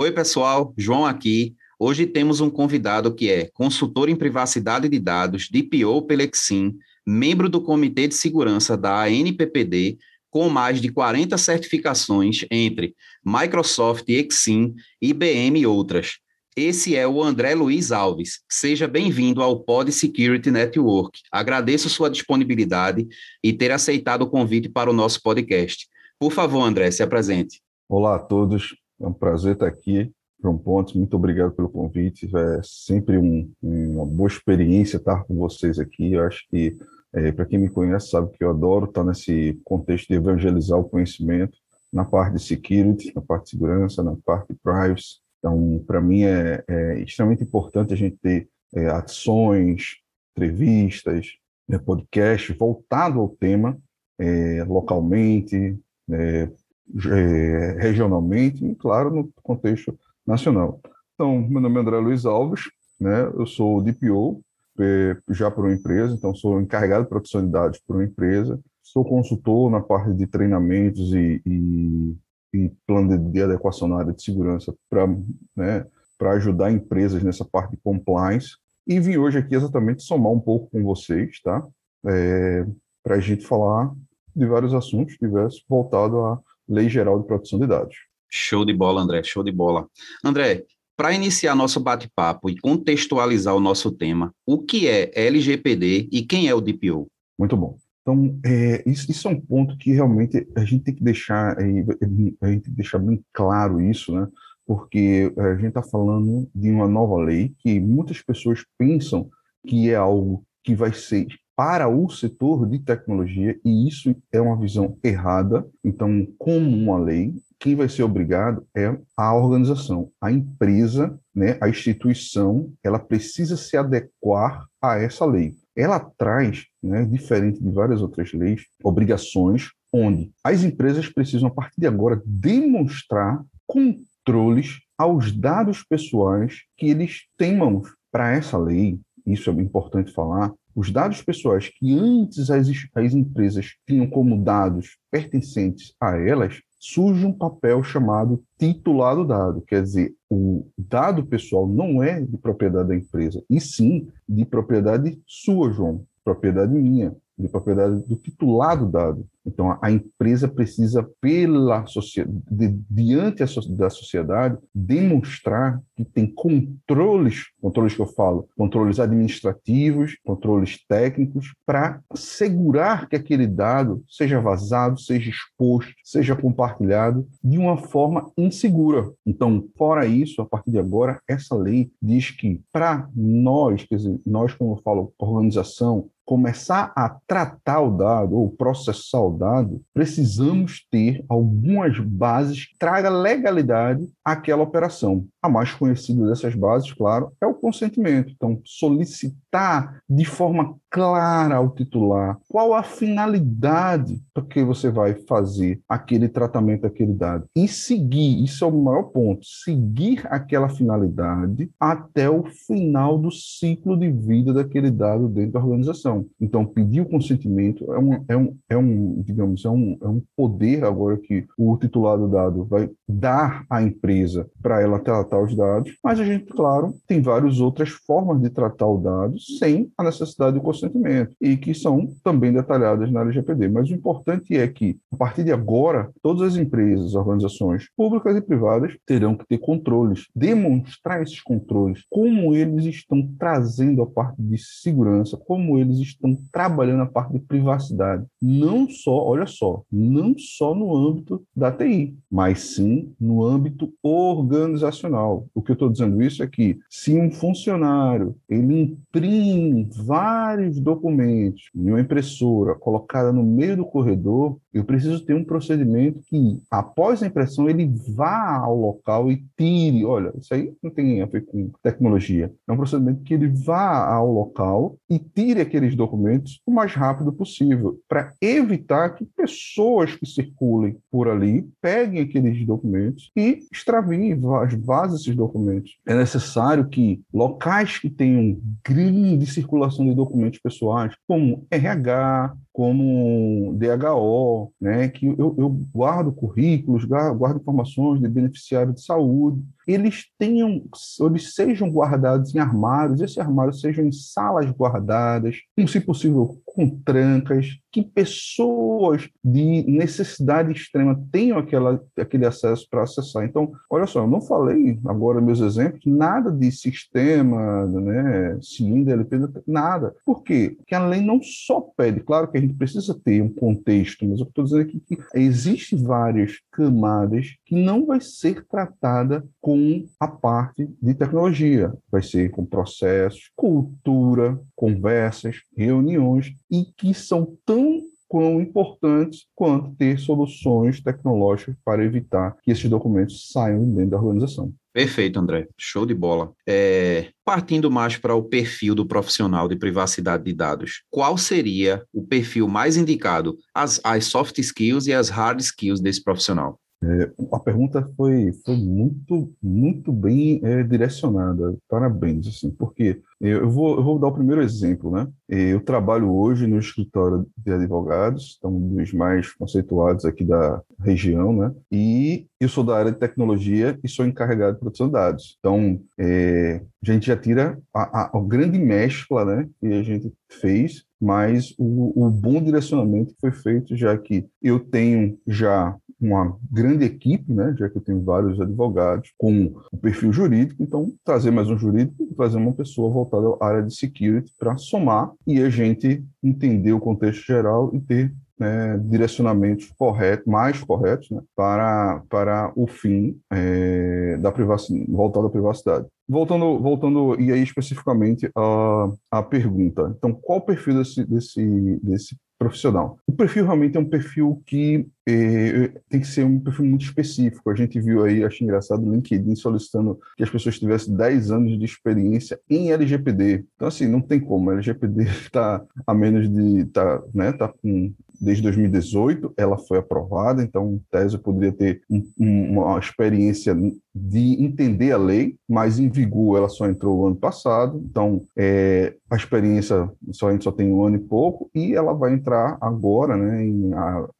Oi, pessoal, João aqui. Hoje temos um convidado que é consultor em privacidade de dados, DPO pela Exim, membro do Comitê de Segurança da ANPPD, com mais de 40 certificações entre Microsoft, Exim, IBM e outras. Esse é o André Luiz Alves. Seja bem-vindo ao Pod Security Network. Agradeço sua disponibilidade e ter aceitado o convite para o nosso podcast. Por favor, André, se apresente. Olá a todos, é um prazer estar aqui. João Pontes, muito obrigado pelo convite. É sempre um, uma boa experiência estar com vocês aqui. Eu acho que, é, para quem me conhece, sabe que eu adoro estar nesse contexto de evangelizar o conhecimento na parte de security, na parte de segurança, na parte de privacy. Então, para mim, é, é, extremamente importante a gente ter é, ações, entrevistas, né, podcast voltado ao tema, é, localmente, é, regionalmente e, claro, no contexto nacional. Então, meu nome é André Luiz Alves, né? eu sou DPO é, já por uma empresa, então sou encarregado de proteção de dados por uma empresa, sou consultor na parte de treinamentos e, e, e plano de, de, adequação na área de segurança para né, ajudar empresas nessa parte de compliance e vim hoje aqui exatamente somar um pouco com vocês, tá? É, para a gente falar de vários assuntos diversos voltados a Lei Geral de Proteção de Dados. Show de bola, André, show de bola. André, para iniciar nosso bate-papo e contextualizar o nosso tema, o que é LGPD e quem é o DPO? Muito bom. Então, é, isso, isso, é um ponto que realmente a gente tem que deixar, é, a gente tem que deixar bem claro isso, né? Porque a gente está falando de uma nova lei que muitas pessoas pensam que é algo que vai ser para o setor de tecnologia, e isso é uma visão errada. Então, como uma lei, quem vai ser obrigado é a organização, a empresa, né, a instituição, ela precisa se adequar a essa lei. Ela traz, né, diferente de várias outras leis, obrigações onde as empresas precisam, a partir de agora, demonstrar controles aos dados pessoais que eles têm mãos. Para essa lei, isso é importante falar, os dados pessoais que antes as, as empresas tinham como dados pertencentes a elas, surge um papel chamado titular do dado, quer dizer, o dado pessoal não é de propriedade da empresa, e sim de propriedade sua, João, propriedade minha, de propriedade do titular do dado. Então, a empresa precisa, pela sociedade, diante da sociedade, demonstrar que tem controles, controles que eu falo, controles administrativos, controles técnicos, para assegurar que aquele dado seja vazado, seja exposto, seja compartilhado de uma forma insegura. Então, fora isso, a partir de agora, essa lei diz que para nós, quer dizer, nós, como eu falo, organização, começar a tratar o dado ou processar o dado, precisamos ter algumas bases que tragam legalidade àquela operação. A mais conhecida dessas bases, claro, é o consentimento. Então, solicitar de forma clara ao titular qual a finalidade para que você vai fazer aquele tratamento daquele dado e seguir, isso é o maior ponto, seguir aquela finalidade até o final do ciclo de vida daquele dado dentro da organização. Então, pedir o consentimento é um, é um, é um digamos, é um, é um poder agora que o titular do dado vai dar à empresa para ela tratar os dados, mas a gente, claro, tem várias outras formas de tratar o dado sem a necessidade do consentimento e que são também detalhadas na LGPD. Mas o importante é que, a partir de agora, todas as empresas, organizações públicas e privadas terão que ter controles, demonstrar esses controles, como eles estão trazendo a parte de segurança, como eles estão trabalhando a parte de privacidade, não só, olha só, não só no âmbito da TI, mas sim no âmbito organizacional. O que eu estou dizendo isso é que se um funcionário ele imprime vários documentos em uma impressora colocada no meio do corredor, eu preciso ter um procedimento que, após a impressão, ele vá ao local e tire. Olha, isso aí não tem a ver com tecnologia. É um procedimento que ele vá ao local e tire aqueles documentos o mais rápido possível, para evitar que pessoas que circulem por ali peguem aqueles documentos e extraviem, vazem esses documentos. É necessário que locais que tenham grande circulação de documentos pessoais, como RH, como DHO, né, que eu, eu guardo currículos, guardo informações de beneficiário de saúde, eles tenham, eles sejam guardados em armários, esses armários sejam em salas guardadas, com, se possível, com trancas, que pessoas de necessidade extrema tenham aquela, aquele acesso para acessar. Então, olha só, eu não falei agora meus exemplos, nada de sistema, né, cilindro, LP, nada. Por quê? Porque a lei não só pede, claro que a gente precisa ter um contexto, mas eu estou dizendo aqui que existem várias camadas que não vai ser tratada com a parte de tecnologia, vai ser com processos, cultura, conversas, reuniões, e que são tão quão importantes quanto ter soluções tecnológicas para evitar que esses documentos saiam dentro da organização. Perfeito, André. Show de bola. É, partindo mais para o perfil do profissional de privacidade de dados, qual seria o perfil mais indicado, as, as soft skills e as hard skills desse profissional? É, a pergunta foi, foi muito, muito bem é, direcionada. Parabéns, assim, porque eu vou, eu vou dar o primeiro exemplo, né? Eu trabalho hoje no escritório de advogados, então um dos mais conceituados aqui da região, né? E eu sou da área de tecnologia e sou encarregado de proteção de dados. Então, é, a gente já tira a, a, a grande mescla, né? Que a gente fez mas o, o, bom direcionamento foi feito, já que eu tenho já uma grande equipe, né, já que eu tenho vários advogados com o perfil jurídico, então trazer mais um jurídico, trazer uma pessoa voltada à área de security para somar e a gente entender o contexto geral e ter né, direcionamentos corretos, mais corretos, né, para, para o fim é, da privacidade, voltado à privacidade. Voltando, voltando e aí especificamente a, a pergunta. Então, qual o perfil desse, desse, desse profissional. O perfil realmente é um perfil que é, tem que ser um perfil muito específico. A gente viu aí, acho engraçado, o LinkedIn solicitando que as pessoas tivessem 10 anos de experiência em LGPD. Então, assim, não tem como. LGPD está a menos de. Tá, né, tá com desde 2018, ela foi aprovada, então, eu poderia ter um, uma experiência de entender a lei, mas em vigor ela só entrou ano passado, então é, a experiência só, a gente só tem um ano e pouco, e ela vai entrar agora, né, em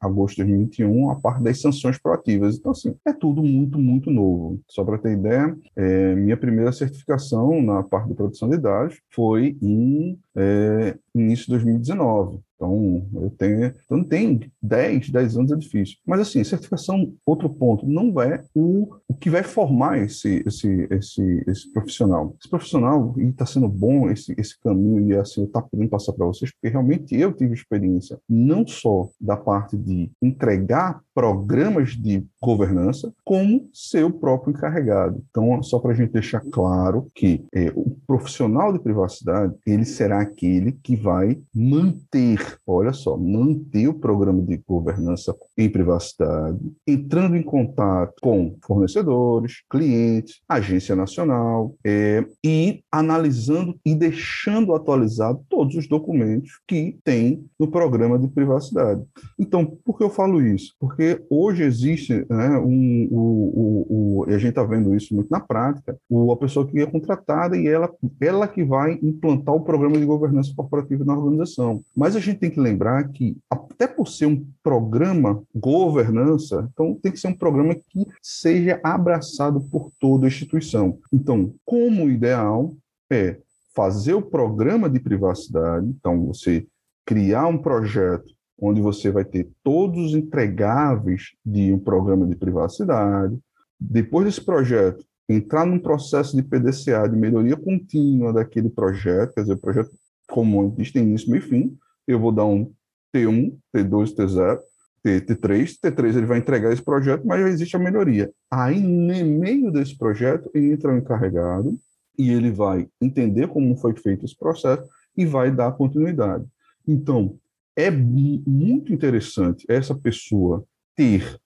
agosto de 2021, a parte das sanções proativas. Então, assim, é tudo muito, muito novo. Só para ter ideia, é, minha primeira certificação na parte de produção de dados foi em é, início de 2019. Então, eu tenho, então tem 10, 10 anos é difícil. Mas assim, certificação, outro ponto, não é o, o que vai formar esse, esse, esse, esse profissional. Esse profissional, e está sendo bom esse, esse caminho, e assim, eu estou podendo passar para vocês, porque realmente eu tive experiência, não só da parte de entregar programas de governança, como ser o próprio encarregado. Então, só para a gente deixar claro que é, o profissional de privacidade, ele será aquele que vai manter, olha só, manter o programa de governança em privacidade, entrando em contato com fornecedores, clientes, agência nacional, é, e analisando e deixando atualizado todos os documentos que tem no programa de privacidade. Então, por que eu falo isso? Porque hoje existe né, um, o, o, o, e a gente está vendo isso muito na prática, o, a pessoa que é contratada e ela, ela que vai implantar o programa de governança corporativa na organização. Mas a gente tem que lembrar que, até por ser um programa governança, então tem que ser um programa que seja abraçado por toda a instituição. Então, como ideal é fazer o programa de privacidade, então você criar um projeto onde você vai ter todos os entregáveis de um programa de privacidade. Depois desse projeto, entrar num processo de PDCA, de melhoria contínua daquele projeto, quer dizer, projeto comum existe início, meio e fim. Eu vou dar um T1, T2, T0, T3. T3 ele vai entregar esse projeto, mas já existe a melhoria. Aí, no meio desse projeto, entra o encarregado e ele vai entender como foi feito esse processo e vai dar continuidade. Então, é muito interessante essa pessoa ter,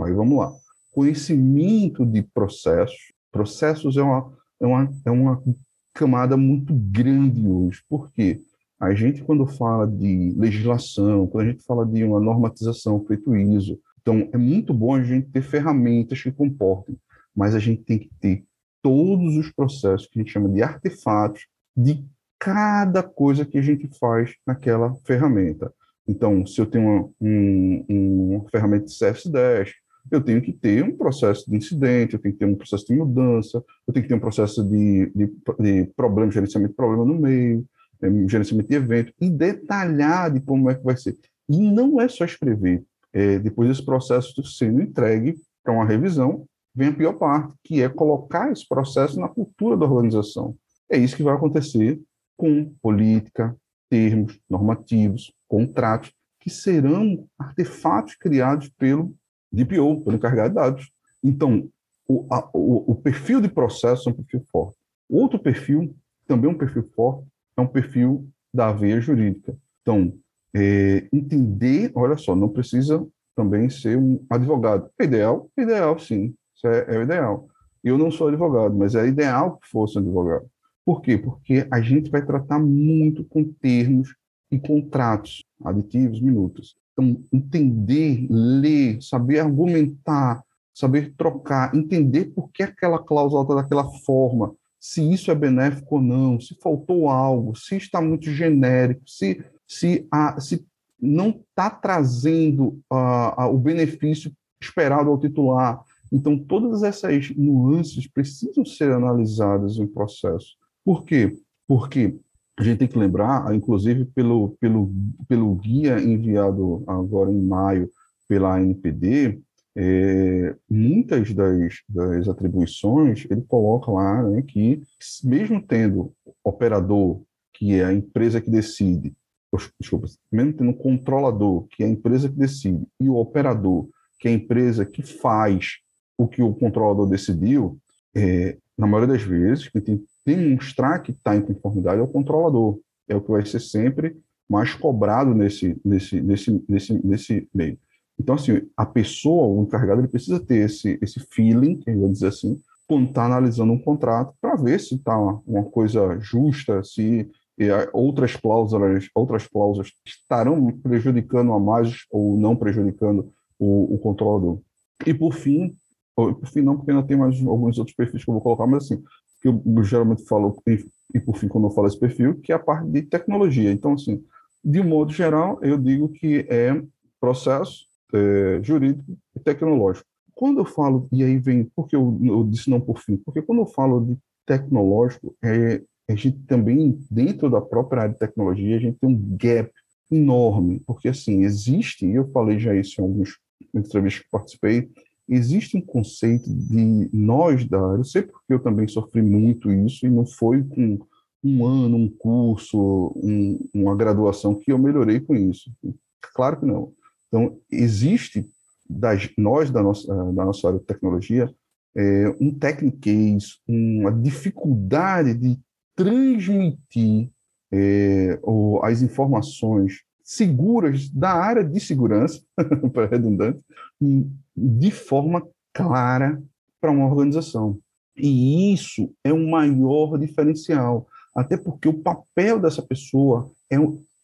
aí vamos lá, conhecimento de processos. Processos é uma, é uma, é uma camada muito grande hoje. Por quê? A gente, quando fala de legislação, quando a gente fala de uma normatização feito ISO, então é muito bom a gente ter ferramentas que comportem, mas a gente tem que ter todos os processos que a gente chama de artefatos de cada coisa que a gente faz naquela ferramenta. Então, se eu tenho uma, um, uma ferramenta de CS10, eu tenho que ter um processo de incidente, eu tenho que ter um processo de mudança, eu tenho que ter um processo de, de, de problema, gerenciamento de problema no meio, gerenciamento de evento, e detalhar de como é que vai ser. E não é só escrever. É, depois desse processo sendo entregue para uma revisão, vem a pior parte, que é colocar esse processo na cultura da organização. É isso que vai acontecer com política, termos, normativos, contratos, que serão artefatos criados pelo DPO, pelo encarregado de dados. Então, o, a, o, o perfil de processo é um perfil forte. Outro perfil, também um perfil forte, é um perfil da veia jurídica. Então, é, entender, olha só, não precisa também ser um advogado. É ideal? É ideal, sim. Isso é, é ideal. Eu não sou advogado, mas é ideal que fosse um advogado. Por quê? Porque a gente vai tratar muito com termos e contratos, aditivos, minutos. Então, entender, ler, saber argumentar, saber trocar, entender por que aquela cláusula está daquela forma, se isso é benéfico ou não, se faltou algo, se está muito genérico, se, se, a, se não está trazendo uh, uh, o benefício esperado ao titular. Então, todas essas nuances precisam ser analisadas em processo. Por quê? Porque a gente tem que lembrar, inclusive pelo, pelo, pelo guia enviado agora em maio pela ANPD, é, muitas das, das atribuições ele coloca lá né, que, mesmo tendo operador, que é a empresa que decide, desculpa, mesmo tendo controlador, que é a empresa que decide, e o operador, que é a empresa que faz o que o controlador decidiu, é, na maioria das vezes, quem tem demonstrar que está em conformidade é o controlador. É o que vai ser sempre mais cobrado nesse, nesse, nesse, nesse, nesse meio. Então, assim, a pessoa, o encarregado, ele precisa ter esse, esse feeling, eu vou dizer assim, quando está analisando um contrato, para ver se está uma coisa justa, se outras cláusulas, outras cláusulas estarão prejudicando a mais ou não prejudicando o, o controlador. E por fim, por fim não, porque ainda tem mais alguns outros perfis que eu vou colocar, mas assim, que eu geralmente falo, e por fim, quando eu falo esse perfil, que é a parte de tecnologia. Então, assim, de um modo geral, eu digo que é processo é, jurídico e tecnológico. Quando eu falo, e aí vem, porque eu, eu disse não por fim, porque quando eu falo de tecnológico, é, a gente também, dentro da própria área de tecnologia, a gente tem um gap enorme, porque, assim, existe, e eu falei já isso em algumas entrevistas que participei, existe um conceito de nós da área, eu sei porque eu também sofri muito isso, e não foi com um ano, um curso, um, uma graduação que eu melhorei com isso. Claro que não. Então, existe, das, nós da nossa, da nossa área de tecnologia, é, um techniquez, uma dificuldade de transmitir é, ou, as informações seguras da área de segurança, para redundante, de forma clara para uma organização. E isso é um maior diferencial, até porque o papel dessa pessoa é,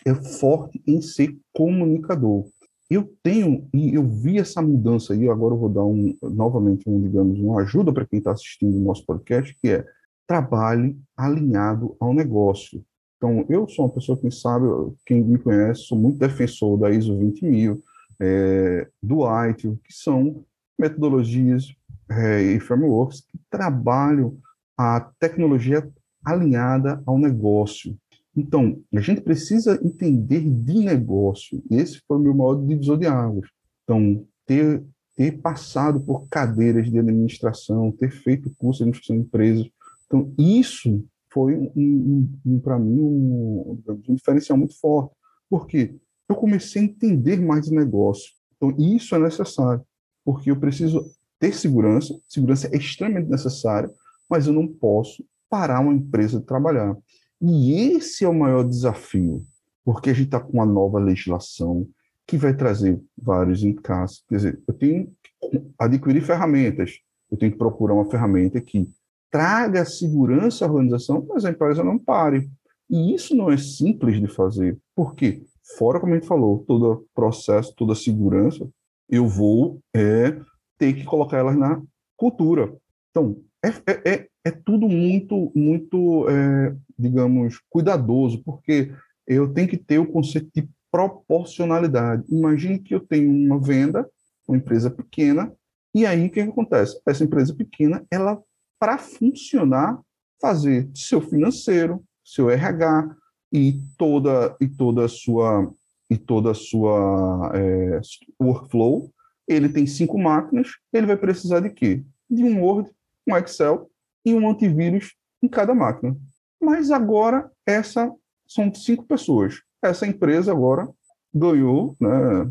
é forte em ser comunicador. Eu tenho, e eu vi essa mudança aí, agora eu vou dar um, novamente, um, digamos, uma ajuda para quem está assistindo o nosso podcast, que é trabalhe alinhado ao negócio. Então, eu sou uma pessoa, quem sabe, quem me conhece, sou muito defensor da ISO 20000, é, do ITIL, que são metodologias é, e frameworks que trabalham a tecnologia alinhada ao negócio. Então, a gente precisa entender de negócio. Esse foi o meu de divisor de águas. Então, ter, ter passado por cadeiras de administração, ter feito curso de administração de empresas. Então, isso foi, um, um, um para mim, um, um diferencial muito forte. Por quê? eu comecei a entender mais de negócio. Então, isso é necessário, porque eu preciso ter segurança, segurança é extremamente necessária, mas eu não posso parar uma empresa de trabalhar. E esse é o maior desafio, porque a gente está com uma nova legislação que vai trazer vários encaixes. Quer dizer, eu tenho que adquirir ferramentas, eu tenho que procurar uma ferramenta que traga segurança à organização, mas a empresa não pare. E isso não é simples de fazer. Por quê? Fora, como a gente falou, todo processo, toda segurança, eu vou é, ter que colocar elas na cultura. Então, é, é, é, é tudo muito, muito é, digamos, cuidadoso, porque eu tenho que ter o conceito de proporcionalidade. Imagine que eu tenho uma venda, uma empresa pequena, E aí, o que, que acontece? Essa empresa pequena, ela, para funcionar, fazer seu financeiro, seu RH e toda, e toda a sua, e toda sua é, workflow, ele tem cinco máquinas, ele vai precisar de quê? De um Word, um Excel e um antivírus em cada máquina. Mas agora, essa são cinco pessoas. Essa empresa agora ganhou né,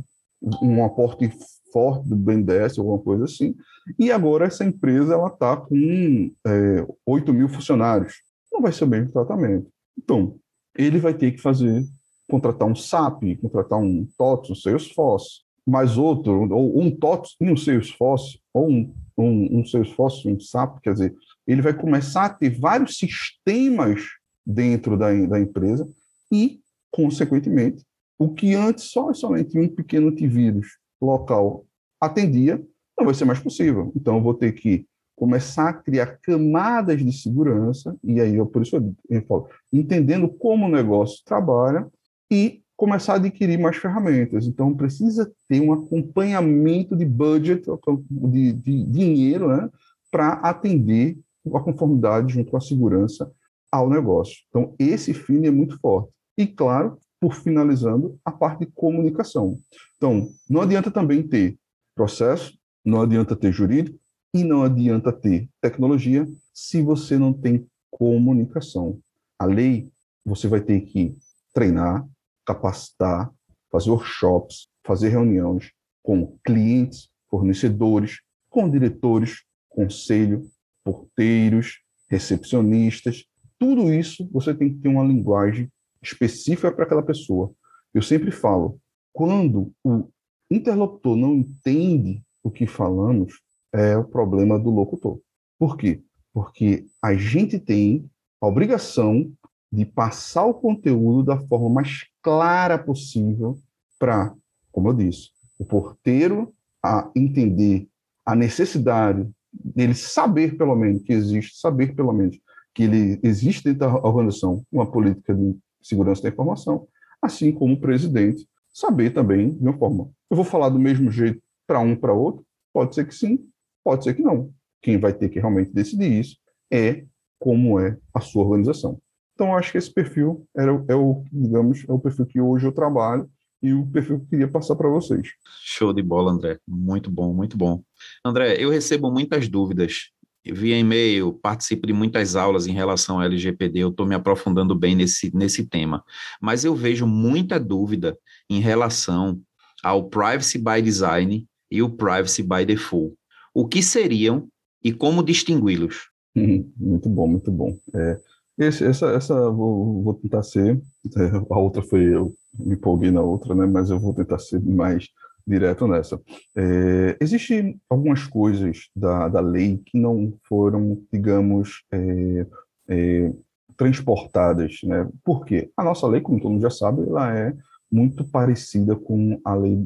um aporte forte do BNDES, alguma coisa assim, e agora essa empresa está com é, 8 mil funcionários. Não vai ser o mesmo tratamento. Então, ele vai ter que fazer, contratar um SAP, contratar um TOTS, um Salesforce, mais outro, ou um TOTS e um Salesforce, ou um, um, um Salesforce, um SAP, quer dizer, ele vai começar a ter vários sistemas dentro da, da empresa e, consequentemente, o que antes só somente um pequeno antivírus local atendia, não vai ser mais possível. Então, eu vou ter que começar a criar camadas de segurança, e aí eu, por isso eu falo, entendendo como o negócio trabalha e começar a adquirir mais ferramentas. Então, precisa ter um acompanhamento de budget, de, de dinheiro, né, para atender a conformidade junto com a segurança ao negócio. Então, esse fim é muito forte. E, claro, por finalizando, a parte de comunicação. Então, não adianta também ter processo, não adianta ter jurídico e não adianta ter tecnologia se você não tem comunicação. A lei, você vai ter que treinar, capacitar, fazer workshops, fazer reuniões com clientes, fornecedores, com diretores, conselho, porteiros, recepcionistas. Tudo isso você tem que ter uma linguagem específica para aquela pessoa. Eu sempre falo, quando o interlocutor não entende o que falamos, é o problema do locutor. Por quê? Porque a gente tem a obrigação de passar o conteúdo da forma mais clara possível para, como eu disse, o porteiro a entender a necessidade dele saber pelo menos que existe, saber pelo menos que ele existe dentro da organização uma política de segurança da informação, assim como o presidente saber também de uma forma. Eu vou falar do mesmo jeito para um para outro? Pode ser que sim, pode ser que não. Quem vai ter que realmente decidir isso é como é a sua organização. Então, acho que esse perfil era, é o, digamos, é o perfil que hoje eu trabalho e o perfil que eu queria passar para vocês. Show de bola, André. Muito bom, muito bom. André, eu recebo muitas dúvidas via e-mail, participo de muitas aulas em relação ao LGPD, eu estou me aprofundando bem nesse, nesse tema. Mas eu vejo muita dúvida em relação ao Privacy by Design e o Privacy by Default. O que seriam e como distingui-los? Uhum, muito bom, muito bom. É, esse, essa, essa vou, vou tentar ser. É, a outra foi eu me empolguei na outra, né? Mas eu vou tentar ser mais direto nessa. É, Existem algumas coisas da, da lei que não foram, digamos, é, é, transportadas, né? Por quê? A nossa lei, como todo mundo já sabe, ela é muito parecida com a lei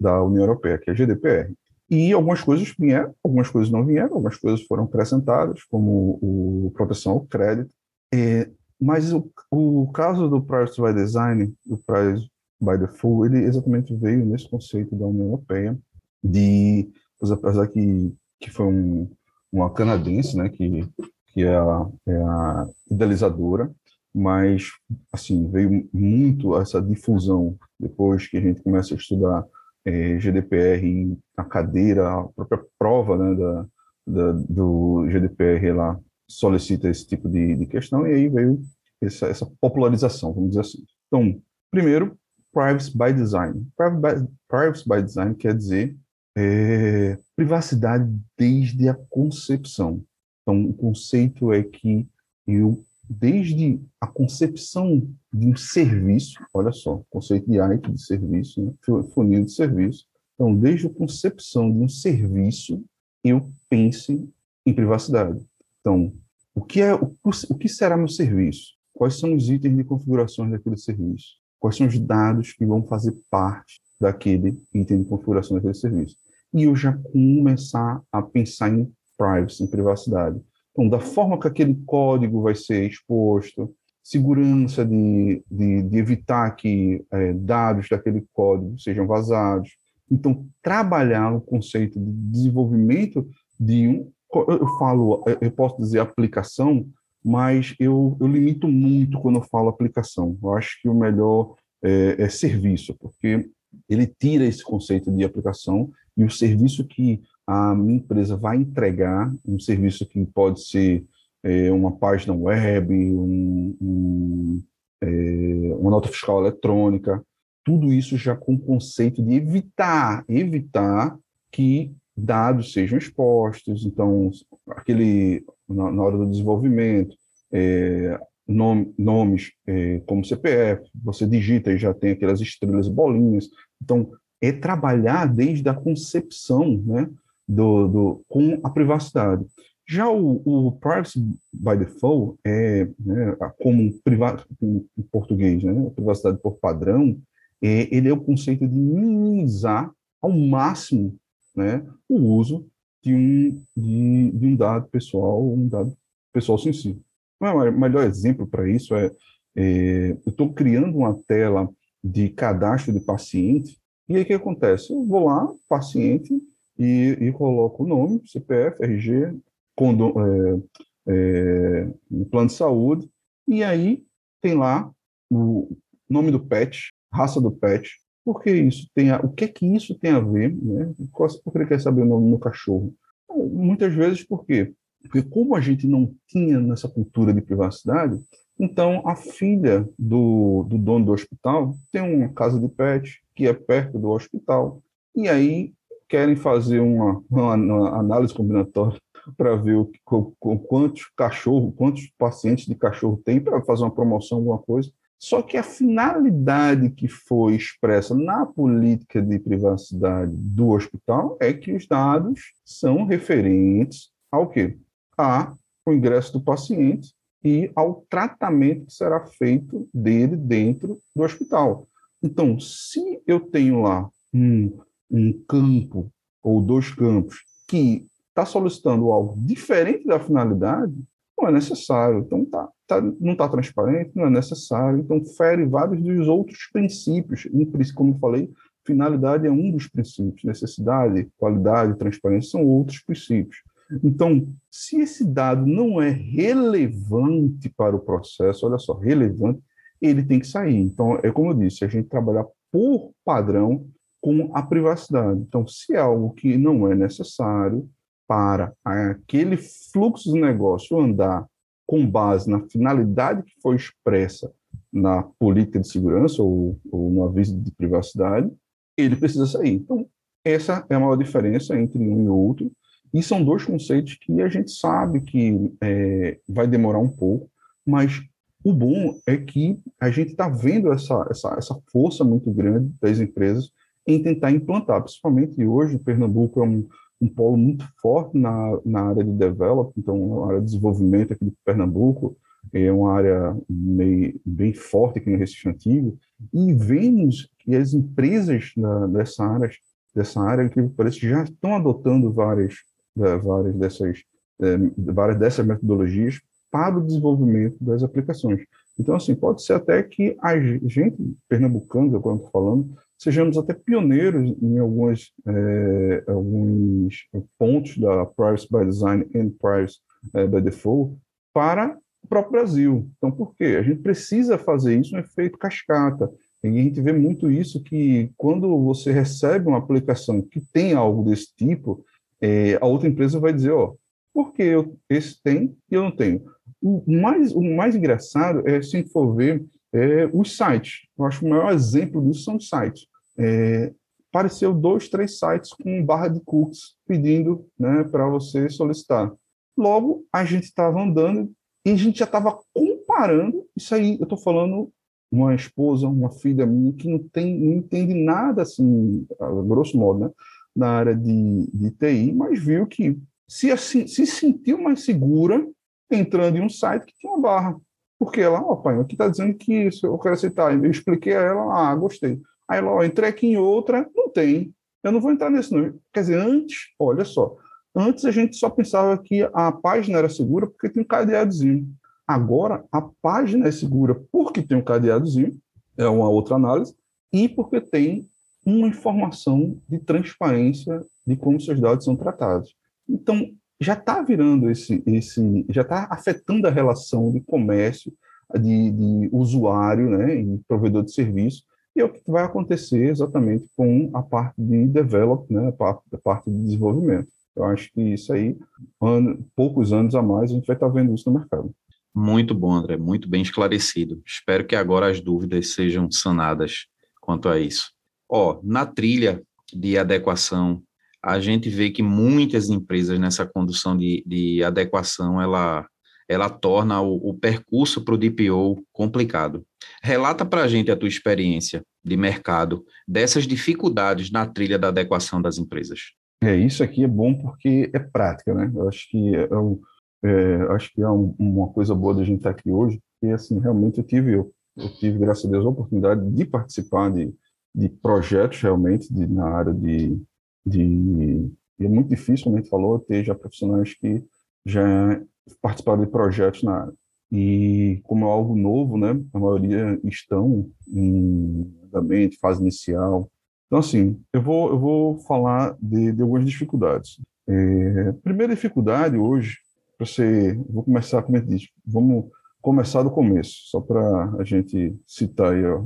da União Europeia, que é a GDPR. E algumas coisas vieram, algumas coisas não vieram, algumas coisas foram acrescentadas, como o proteção ao crédito. É, mas o, o caso do Privacy by Design, do Privacy by Default, ele exatamente veio nesse conceito da União Europeia, de, apesar que, que foi um, uma canadense, né, que, que é a, é a idealizadora, mas assim veio muito essa difusão depois que a gente começa a estudar é, GDPR a cadeira, a própria prova né, da, da, do GDPR lá solicita esse tipo de, de questão e aí veio essa, essa popularização, vamos dizer assim. Então, primeiro, privacy by design. Privacy by design quer dizer é, privacidade desde a concepção. Então, o conceito é que eu, desde a concepção de um serviço, olha só, conceito de IT de serviço, né, funil de serviço. Então, desde a concepção de um serviço, eu pense em privacidade. Então, o que é o, o que será meu serviço? Quais são os itens de configurações daquele serviço? quais são os dados que vão fazer parte daquele item de configuração daquele serviço. E eu já começar a pensar em privacy, em privacidade. Então, da forma que aquele código vai ser exposto, segurança de, de, de evitar que é, dados daquele código sejam vazados. Então, trabalhar o conceito de desenvolvimento de um, eu falo, eu posso dizer aplicação, mas eu, eu limito muito quando eu falo aplicação. Eu acho que o melhor é, é serviço, porque ele tira esse conceito de aplicação e o serviço que a minha empresa vai entregar, um serviço que pode ser é, uma página web, um, um, é, uma nota fiscal eletrônica, tudo isso já com o conceito de evitar, evitar que dados sejam expostos, então, aquele, na, na hora do desenvolvimento, é, nome, nomes é, como CPF, você digita e já tem aquelas estrelas bolinhas, então, é trabalhar desde a concepção, né, do, do, com a privacidade. Já o, o privacy by default, é, né, como privado, em português, né, privacidade por padrão, é, ele é o conceito de minimizar ao máximo né, o uso de um, de, de um dado pessoal, um dado pessoal sensível. O melhor exemplo para isso é, é eu estou criando uma tela de cadastro de paciente, e aí o que acontece? Eu vou lá, paciente, e, e coloco o nome, CPF, RG, condo, é, é, plano de saúde, e aí tem lá o nome do pet, raça do pet, por que isso tem a, o que é que isso tem a ver, né? Por que ele quer saber o nome do meu cachorro? Muitas vezes por quê? Porque como a gente não tinha nessa cultura de privacidade, então a filha do, do dono do hospital tem uma casa de pet que é perto do hospital, e aí querem fazer uma, uma, uma análise combinatória para ver o, o, quantos cachorros, quantos pacientes de cachorro tem para fazer uma promoção, alguma coisa. Só que a finalidade que foi expressa na política de privacidade do hospital é que os dados são referentes ao quê? A o ingresso do paciente e ao tratamento que será feito dele dentro do hospital. Então, se eu tenho lá um, um campo ou dois campos que está solicitando algo diferente da finalidade, não é necessário. Então, tá, tá não está transparente, não é necessário. Então, fere vários dos outros princípios. Como eu falei, finalidade é um dos princípios. Necessidade, qualidade, transparência são outros princípios. Então, se esse dado não é relevante para o processo, olha só, relevante, ele tem que sair. Então, é como eu disse, a gente trabalhar por padrão com a privacidade. Então, se é algo que não é necessário, para aquele fluxo de negócio andar com base na finalidade que foi expressa na política de segurança ou, ou no aviso de privacidade, ele precisa sair. Então, essa é a maior diferença entre um e outro, e são dois conceitos que a gente sabe que é, vai demorar um pouco, mas o bom é que a gente está vendo essa, essa, essa força muito grande das empresas em tentar implantar, principalmente hoje, Pernambuco é um, um polo muito forte na, na área de development, então a área de desenvolvimento aqui de Pernambuco é uma área meio, bem forte aqui no Recife Antigo, e vemos que as empresas da, dessa área, dessa área que parece já estão adotando várias, é, várias dessas é, várias dessas metodologias para o desenvolvimento das aplicações. Então, assim, pode ser até que a gente, pernambucanos, eu estou falando, sejamos até pioneiros em algumas, é, alguns pontos da Privacy by Design e Privacy é, by Default para o próprio Brasil. Então, por quê? A gente precisa fazer isso no efeito cascata. E a gente vê muito isso que quando você recebe uma aplicação que tem algo desse tipo, é, a outra empresa vai dizer, ó, por que eu, esse tem e eu não tenho? O mais, o mais engraçado é, se for ver, é, os sites. Eu acho que o maior exemplo disso são os sites é, apareceu dois, três sites com barra de cookies pedindo né, para você solicitar. Logo, a gente estava andando e a gente já estava comparando. Isso aí, eu estou falando uma esposa, uma filha minha que não, tem, não entende nada, assim, grosso modo, né, na área de, de TI, mas viu que se, assim, se sentiu mais segura entrando em um site que tinha uma barra. Porque ela, ó, oh, pai, aqui está dizendo que eu quero aceitar. Eu expliquei a ela, ah, gostei. Aí ela, ó, entrei aqui em outra, não tem. Eu não vou entrar nesse não. Quer dizer, antes, olha só, antes a gente só pensava que a página era segura porque tem um cadeadozinho. Agora, a página é segura porque tem um cadeadozinho, é uma outra análise, e porque tem uma informação de transparência de como seus dados são tratados. Então, já está virando esse, esse já está afetando a relação de comércio, de, de usuário né, e provedor de serviço, e é o que vai acontecer exatamente com a parte de develop, né, a parte, de desenvolvimento. Eu acho que isso aí, ano, poucos anos a mais, a gente vai estar vendo isso no mercado. Muito bom, André, muito bem esclarecido. Espero que agora as dúvidas sejam sanadas quanto a isso. Ó, na trilha de adequação, a gente vê que muitas empresas nessa condução de, de adequação, ela, ela torna o, o percurso para o DPO complicado. Relata para a gente a tua experiência de mercado dessas dificuldades na trilha da adequação das empresas. É, isso aqui é bom porque é prática, né? Eu acho que é, um, é acho que é um, uma coisa boa da gente estar aqui hoje, e assim, realmente eu tive, eu, eu, tive, graças a Deus, a oportunidade de participar de, de projetos realmente de, na área de, de... É muito difícil, como a gente falou, ter já profissionais que já participaram de projetos na área. E como é algo novo, né, a maioria estão em andamento, fase inicial, então, assim, eu vou, eu vou falar de, de algumas dificuldades. É, primeira dificuldade hoje, você, vou começar, como é diz, vamos começar do começo, só para a gente citar aí ó,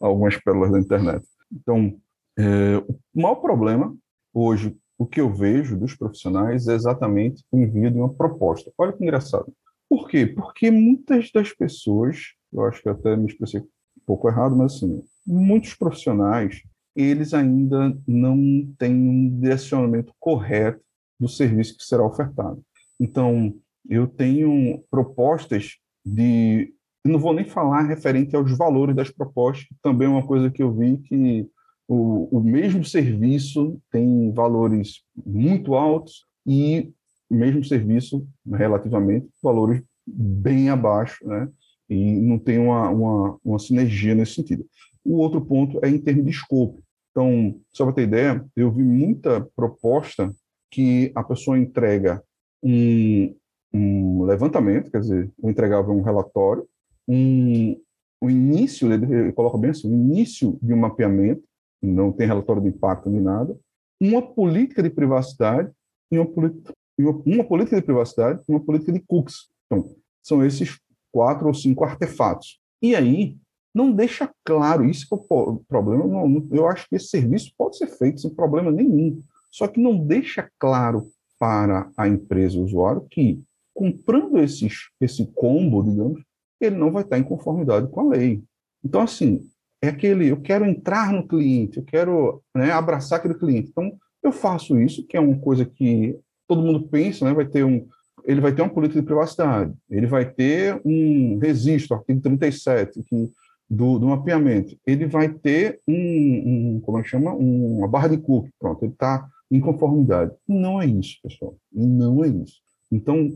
algumas pérolas da internet. Então, é, o maior problema hoje, o que eu vejo dos profissionais é exatamente o envio de uma proposta. Olha que engraçado. Por quê? Porque muitas das pessoas, eu acho que até me expressei um pouco errado, mas assim, muitos profissionais eles ainda não têm um direcionamento correto do serviço que será ofertado. Então, eu tenho propostas de. Eu não vou nem falar referente aos valores das propostas, também é uma coisa que eu vi que o, o mesmo serviço tem valores muito altos e o mesmo serviço, relativamente, valores bem abaixo, né? E não tem uma, uma, uma sinergia nesse sentido. O outro ponto é em termos de escopo. Então, só para ter ideia, eu vi muita proposta que a pessoa entrega um, um levantamento, quer dizer, eu entregava um relatório, um, o início, ele coloca bem assim, o início de um mapeamento, não tem relatório de impacto nem nada, uma política de privacidade e uma, política, uma política de privacidade e uma política de cookies. Então, são esses quatro ou cinco artefatos. E aí, não deixa claro, isso é o problema, não, eu acho que esse serviço pode ser feito sem problema nenhum, só que não deixa claro para a empresa, o usuário, que comprando esses, esse combo, digamos, ele não vai estar em conformidade com a lei. Então, assim, é aquele, eu quero entrar no cliente, eu quero né, abraçar aquele cliente. Então, eu faço isso, que é uma coisa que todo mundo pensa, né, vai ter um, ele vai ter uma política de privacidade, ele vai ter um registro, artigo 37, que do, do mapeamento, ele vai ter um, um como é que chama? Um, uma barra de cookie, pronto, ele está em conformidade. Não é isso, pessoal, não é isso. Então,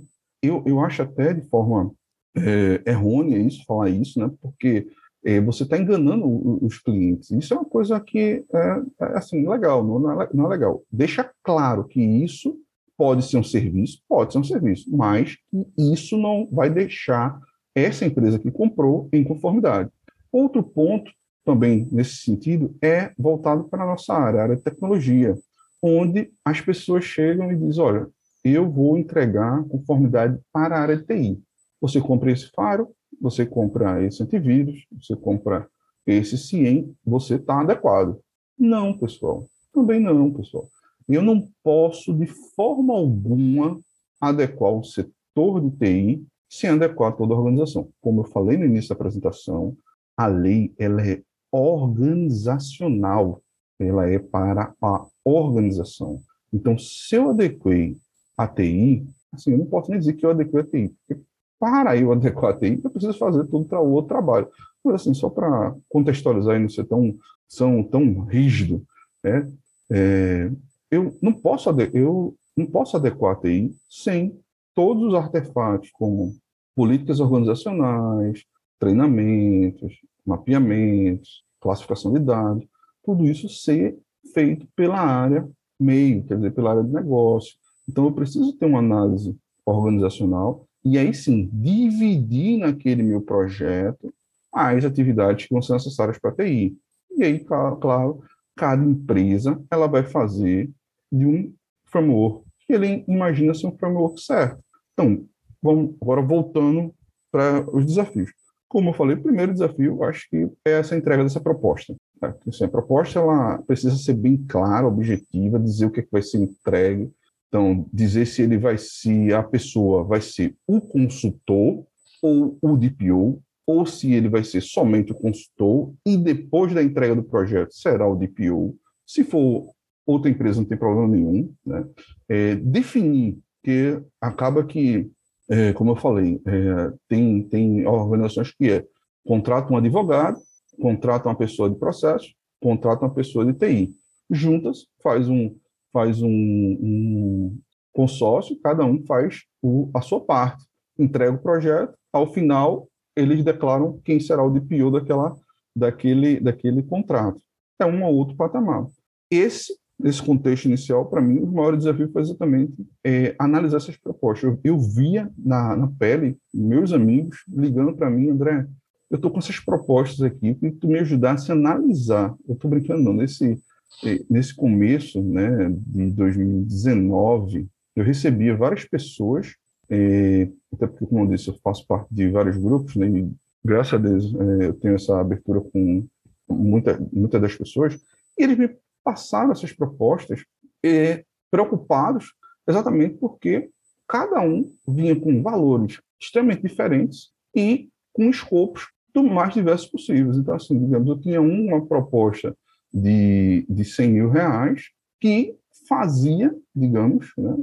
eu, eu acho até de forma é, errônea isso, falar isso, né? Porque você está enganando os clientes. Isso é uma coisa que é, é assim legal, não é, não é legal. Deixa claro que isso pode ser um serviço, pode ser um serviço, mas isso não vai deixar essa empresa que comprou em conformidade. Outro ponto, também nesse sentido, é voltado para a nossa área, a área de tecnologia, onde as pessoas chegam e dizem: olha, eu vou entregar conformidade para a área de TI. Você compra esse faro, você compra esse antivírus, você compra esse CIEM, você está adequado. Não, pessoal. Também não, pessoal. Eu não posso, de forma alguma, adequar o setor de TI sem adequar toda a organização. Como eu falei no início da apresentação, a lei ela é organizacional, ela é para a organização. Então, se eu adequei a TI, assim, eu não posso nem dizer que eu adequei a TI, porque para eu adequar a TI, eu preciso fazer tudo para outro trabalho. Mas, assim, só para contextualizar e não ser tão, são, tão rígido, né? É, eu, não posso eu não posso adequar a TI sem todos os artefatos, como políticas organizacionais, treinamentos, mapeamentos, classificação de dados, tudo isso ser feito pela área meio, quer dizer, pela área de negócio. Então, eu preciso ter uma análise organizacional e aí sim dividir naquele meu projeto as atividades que vão ser necessárias para a TI. E aí, claro, cada empresa ela vai fazer de um framework que ele imagina ser um framework certo. Então, vamos agora voltando para os desafios. Como eu falei, o primeiro desafio, acho que é essa entrega dessa proposta. Tá? Assim, a proposta ela precisa ser bem clara, objetiva, dizer o que, é que vai ser entregue. Então, dizer se ele vai se a pessoa vai ser o consultor ou o DPO, ou se ele vai ser somente o consultor e depois da entrega do projeto será o DPO. Se for outra empresa, não tem problema nenhum. Né? É, definir que acaba que, é, como eu falei, é, tem, tem organizações que é, contratam um advogado, contratam uma pessoa de processo, contratam uma pessoa de TI. Juntas, faz um, faz um, um consórcio, cada um faz o, a sua parte, entrega o projeto, ao final eles declaram quem será o DPO daquela, daquele, daquele contrato. É um ou outro patamar. Esse, nesse contexto inicial, para mim, o maior desafio foi exatamente é, analisar essas propostas. Eu, eu via na, na pele meus amigos ligando para mim, André, eu estou com essas propostas aqui, que tu me ajudasse a analisar. Eu estou brincando, não, nesse, nesse começo né, de 2019, eu recebia várias pessoas é, até porque, como eu disse, eu faço parte de vários grupos, né, e graças a Deus é, eu tenho essa abertura com muita, muitas das pessoas, e eles me passaram essas propostas é, preocupados exatamente porque cada um vinha com valores extremamente diferentes e com escopos do mais diversos possíveis. Então, assim, digamos, eu tinha uma proposta de, de 100 mil reais que fazia, digamos, né,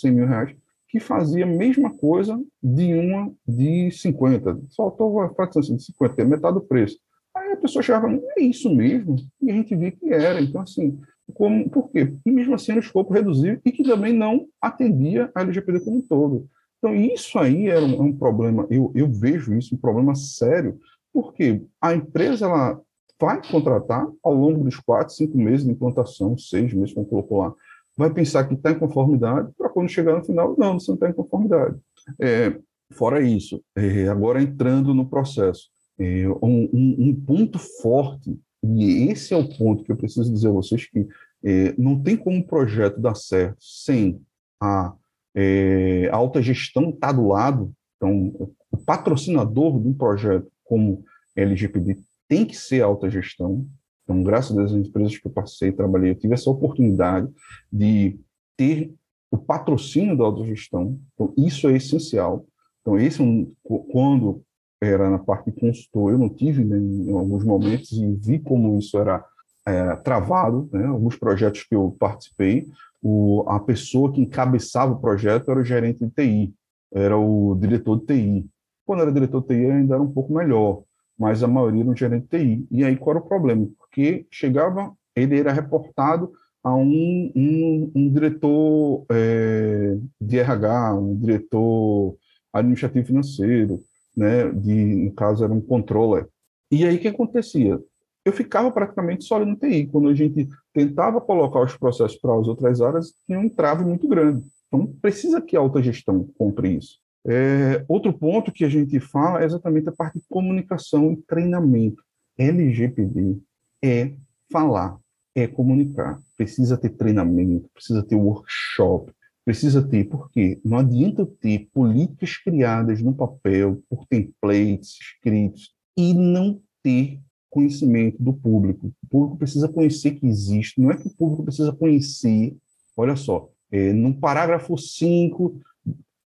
100 mil reais, que fazia a mesma coisa de uma de 50. Faltou a fração de 50, é metade do preço. Aí a pessoa chegava, é isso mesmo? E a gente via que era. Então, assim, como, por quê? E mesmo assim era o escopo reduzido e que também não atendia a LGPD como um todo. Então, isso aí era um, um problema, eu, eu vejo isso um problema sério, porque a empresa ela vai contratar ao longo dos quatro, cinco meses de implantação, seis meses, como colocou lá, vai pensar que está em conformidade, para quando chegar no final, não, você não está em conformidade. É, fora isso, é, agora entrando no processo, é, um, um, um, ponto forte, e esse é o ponto que eu preciso dizer a vocês, que é, não tem como um projeto dar certo sem a, é, alta gestão estar tá do lado, então, o patrocinador de um projeto como LGPD tem que ser a alta gestão, então, graças a Deus, as empresas que eu passei, trabalhei, eu tive essa oportunidade de ter o patrocínio da autogestão. Então, isso é essencial. Então, esse é quando era na parte de consultor, eu não tive né, em alguns momentos e vi como isso era é, travado, né, alguns projetos que eu participei, o, a pessoa que encabeçava o projeto era o gerente de TI, era o diretor de TI. Quando era diretor de TI ainda era um pouco melhor, mas a maioria era um gerente de TI. E aí qual era o problema? Porque chegava, ele era reportado a um, um, um diretor é, de RH, um diretor administrativo financeiro, né, de, no caso era um controller. E aí o que acontecia? Eu ficava praticamente só no TI. Quando a gente tentava colocar os processos para as outras áreas, tinha um entrave muito grande. Então, precisa que a alta gestão compre isso. É, outro ponto que a gente fala é exatamente a parte de comunicação e treinamento. LGPD é falar, é comunicar. Precisa ter treinamento, precisa ter workshop, precisa ter, porque não adianta ter políticas criadas no papel, por templates escritos, e não ter conhecimento do público. O público precisa conhecer que existe, não é que o público precisa conhecer, olha só, é, no parágrafo 5,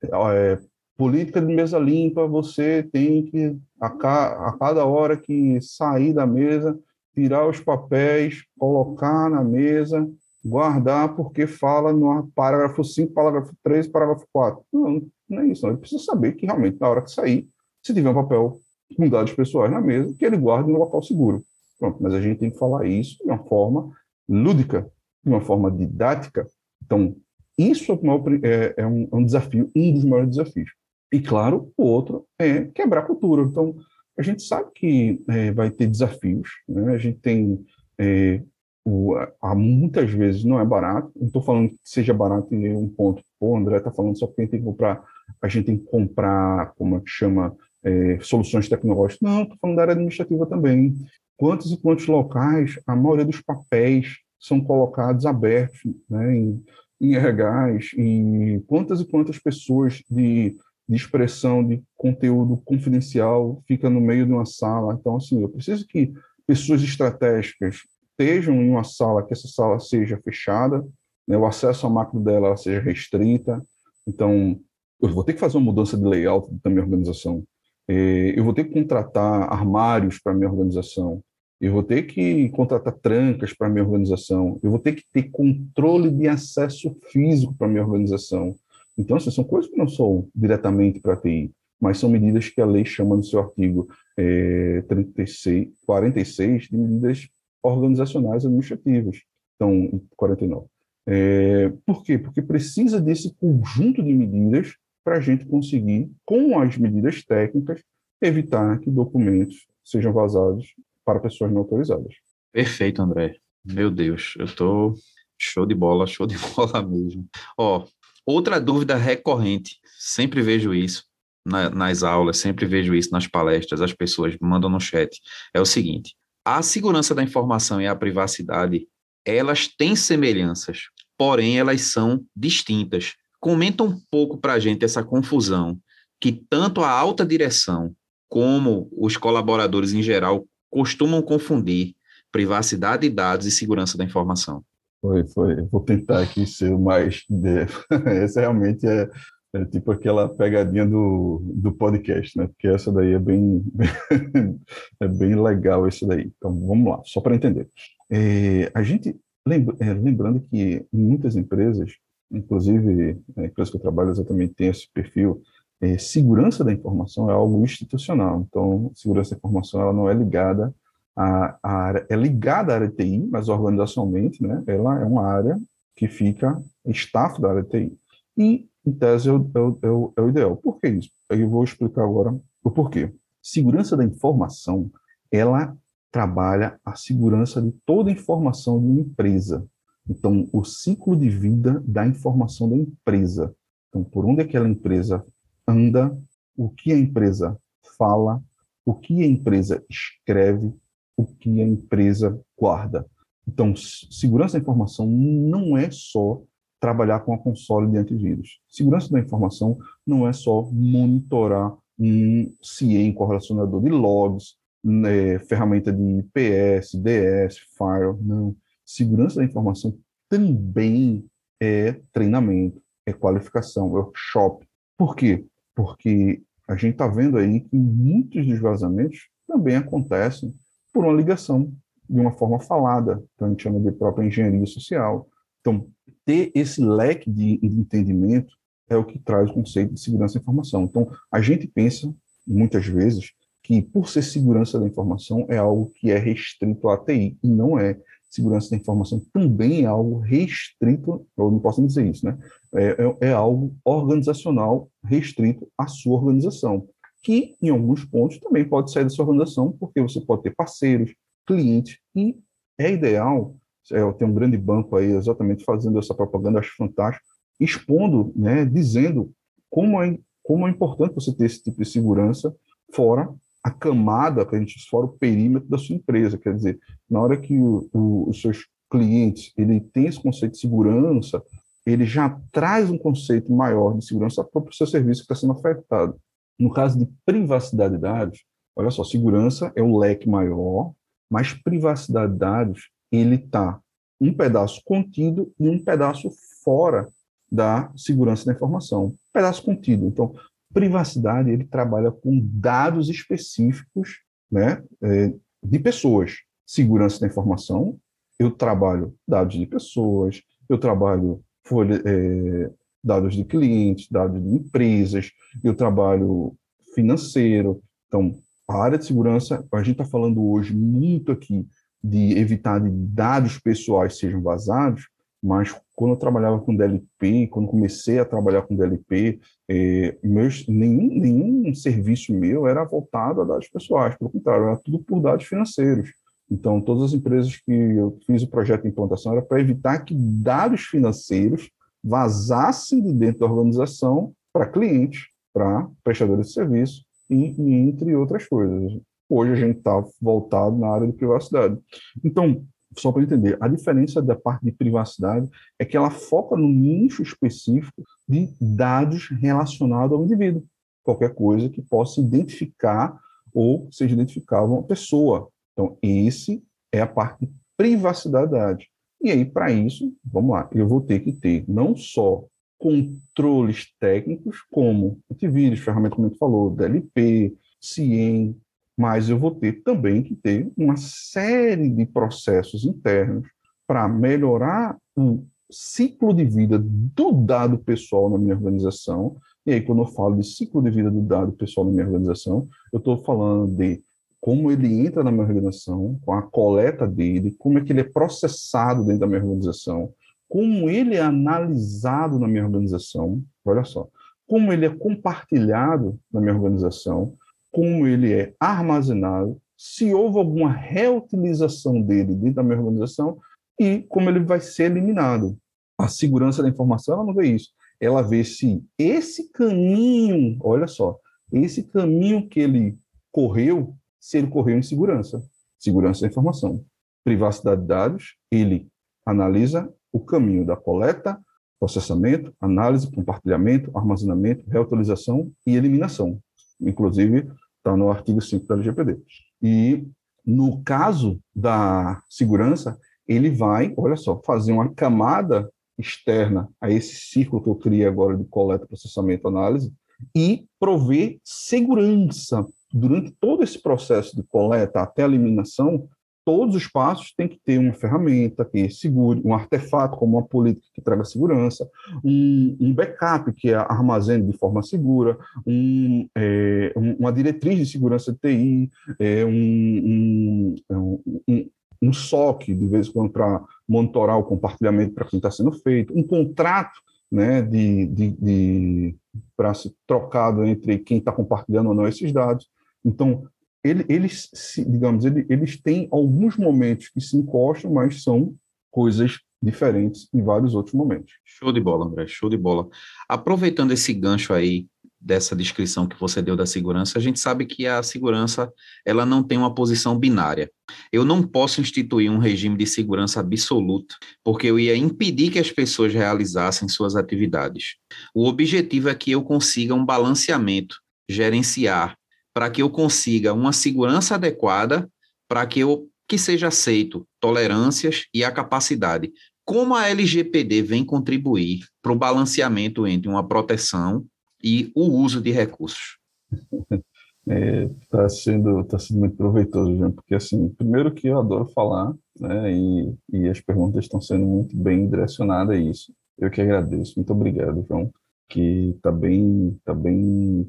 é, política de mesa limpa, você tem que, a, ca, a cada hora que sair da mesa, tirar os papéis, colocar na mesa, guardar, porque fala no parágrafo 5, parágrafo 3, parágrafo 4. Não, não é isso. Não. Ele precisa saber que realmente, na hora que sair, se tiver um papel com dados pessoais na mesa, que ele guarde no local seguro. Pronto, mas a gente tem que falar isso de uma forma lúdica, de uma forma didática. Então, isso é, é, é, um, é um desafio, um dos maiores desafios. E, claro, o outro é quebrar a cultura. Então, a gente sabe que é, vai ter desafios, né? a gente tem. É, o, há muitas vezes não é barato, não estou falando que seja barato em um ponto. Pô, André está falando só que a gente tem que comprar, a gente tem que comprar, como é que chama, é, soluções tecnológicas. Não, estou falando da área administrativa também. quantos e quantos locais a maioria dos papéis são colocados abertos né, em, em RHs, em quantas e quantas pessoas de, de expressão de conteúdo confidencial fica no meio de uma sala. Então, assim, eu preciso que pessoas estratégicas estejam em uma sala, que essa sala seja fechada, né, o acesso à máquina dela seja restrita. Então, eu vou ter que fazer uma mudança de layout da minha organização. É, eu vou ter que contratar armários para minha organização. Eu vou ter que contratar trancas para minha organização. Eu vou ter que ter controle de acesso físico para minha organização. Então, assim, são coisas que não são diretamente para a TI, mas são medidas que a lei chama no seu artigo é, 36, 46 de medidas organizacionais administrativas. Então, 49. É, por quê? Porque precisa desse conjunto de medidas para a gente conseguir, com as medidas técnicas, evitar que documentos sejam vazados para pessoas não autorizadas. Perfeito, André. Meu Deus, eu estou show de bola, show de bola mesmo. Ó, outra dúvida recorrente, sempre vejo isso na, nas aulas, sempre vejo isso nas palestras, as pessoas mandam no chat, é o seguinte: a segurança da informação e a privacidade, elas têm semelhanças, porém elas são distintas. Comenta um pouco para a gente essa confusão que tanto a alta direção como os colaboradores em geral costumam confundir privacidade de dados e segurança da informação. Foi, foi. vou tentar aqui ser o mais. Essa realmente é, é, tipo aquela pegadinha do, do podcast, né? Porque essa daí é bem, é bem legal, esse daí. Então, vamos lá, só para entender. É, a gente, lembra, é, lembrando que muitas empresas inclusive a empresa que eu trabalho exatamente tem esse perfil, é, segurança da informação é algo institucional. Então, segurança da informação ela não é ligada à, à área, é ligada à área de TI, mas organizacionalmente, né, ela é uma área que fica staff da área de TI. E, em tese, é o, é o, é o ideal. Por que isso? Eu vou explicar agora o porquê. Segurança da informação, ela trabalha a segurança de toda a informação de uma empresa. Então, o ciclo de vida da informação da empresa. Então, por onde aquela empresa anda, o que a empresa fala, o que a empresa escreve, o que a empresa guarda. Então, segurança da informação não é só trabalhar com a console de antivírus. Segurança da informação não é só monitorar um CIEM, correlacionador de logs, né, ferramenta de IPS, DS, Firewall, não segurança da informação também é treinamento, é qualificação, é workshop. Por quê? Porque a gente está vendo aí que muitos dos vazamentos também acontecem por uma ligação de uma forma falada, que a gente chama de própria engenharia social. Então, ter esse leque de, entendimento é o que traz o conceito de segurança da informação. Então, a gente pensa, muitas vezes, que por ser segurança da informação é algo que é restrito à TI, e não é segurança da informação também é algo restrito, ou não posso dizer isso, né? É, é, é, algo organizacional restrito à sua organização, que em alguns pontos também pode sair da sua organização, porque você pode ter parceiros, clientes, e é ideal, é, tenho um grande banco aí exatamente fazendo essa propaganda, acho fantástico, expondo, né, dizendo como é, como é importante você ter esse tipo de segurança fora a camada, para a gente fora o perímetro da sua empresa. Quer dizer, na hora que o, o, os seus clientes ele tem esse conceito de segurança, ele já traz um conceito maior de segurança para o seu serviço que está sendo ofertado. No caso de privacidade de dados, olha só, segurança é um leque maior, mas privacidade de dados, ele está um pedaço contido e um pedaço fora da segurança da informação. Um pedaço contido. Então, Privacidade, ele trabalha com dados específicos né, é, de pessoas. Segurança da informação, eu trabalho dados de pessoas, eu trabalho folha, é, dados de clientes, dados de empresas, eu trabalho financeiro. Então, a área de segurança, a gente está falando hoje muito aqui de evitar que dados pessoais sejam vazados, mas quando eu trabalhava com DLP, quando comecei a trabalhar com DLP, eh, meus, nenhum, nenhum serviço meu era voltado a dados pessoais, pelo contrário, era tudo por dados financeiros. Então, todas as empresas que eu fiz o projeto de implantação era para evitar que dados financeiros vazassem de dentro da organização para clientes, para prestadores de serviço, e, e, entre outras coisas. Hoje a gente está voltado na área de privacidade. Então, só para entender, a diferença da parte de privacidade é que ela foca no nicho específico de dados relacionados ao indivíduo. Qualquer coisa que possa identificar ou seja identificável uma pessoa. Então, esse é a parte de privacidade. E aí, para isso, vamos lá, eu vou ter que ter não só controles técnicos, como antivírus, ferramenta como a gente falou, DLP, CIEM, mas eu vou ter também que ter uma série de processos internos para melhorar o ciclo de vida do dado pessoal na minha organização. E aí, quando eu falo de ciclo de vida do dado pessoal na minha organização, eu estou falando de como ele entra na minha organização, com a coleta dele, como é que ele é processado dentro da minha organização, como ele é analisado na minha organização, olha só, como ele é compartilhado na minha organização, como ele é armazenado, se houve alguma reutilização dele dentro da minha organização e como ele vai ser eliminado. A segurança da informação ela não vê isso. Ela vê se esse caminho, olha só, esse caminho que ele correu, se ele correu em segurança. Segurança da informação. Privacidade de dados, ele analisa o caminho da coleta, processamento, análise, compartilhamento, armazenamento, reutilização e eliminação. Inclusive, está no artigo 5 da LGPD. E, no caso da segurança, ele vai, olha só, fazer uma camada externa a esse ciclo que eu criei agora de coleta, processamento, análise, e prover segurança durante todo esse processo de coleta até a eliminação, todos os passos têm que ter uma ferramenta que segure, um artefato como uma política que traga segurança, um, um backup que armazene de forma segura, um, é, uma diretriz de segurança de TI, é, um, um, um SOC, de vez em quando, para monitorar o compartilhamento para quem está sendo feito, um contrato né, de, de, de para ser trocado entre quem está compartilhando ou não esses dados. Então, ele, eles, digamos, ele, eles têm alguns momentos que se encostam, mas são coisas diferentes em vários outros momentos. Show de bola, André, show de bola. Aproveitando esse gancho aí dessa descrição que você deu da segurança, a gente sabe que a segurança ela não tem uma posição binária. Eu não posso instituir um regime de segurança absoluto, porque eu ia impedir que as pessoas realizassem suas atividades. O objetivo é que eu consiga um balanceamento, gerenciar para que eu consiga uma segurança adequada, para que eu que seja aceito tolerâncias e a capacidade. Como a LGPD vem contribuir para o balanceamento entre uma proteção e o uso de recursos? Está é, tá sendo, tá sendo muito proveitoso, Jean, porque, assim, primeiro que eu adoro falar, né, e, e as perguntas estão sendo muito bem direcionadas a isso. Eu que agradeço. Muito obrigado, João, que está bem, tá bem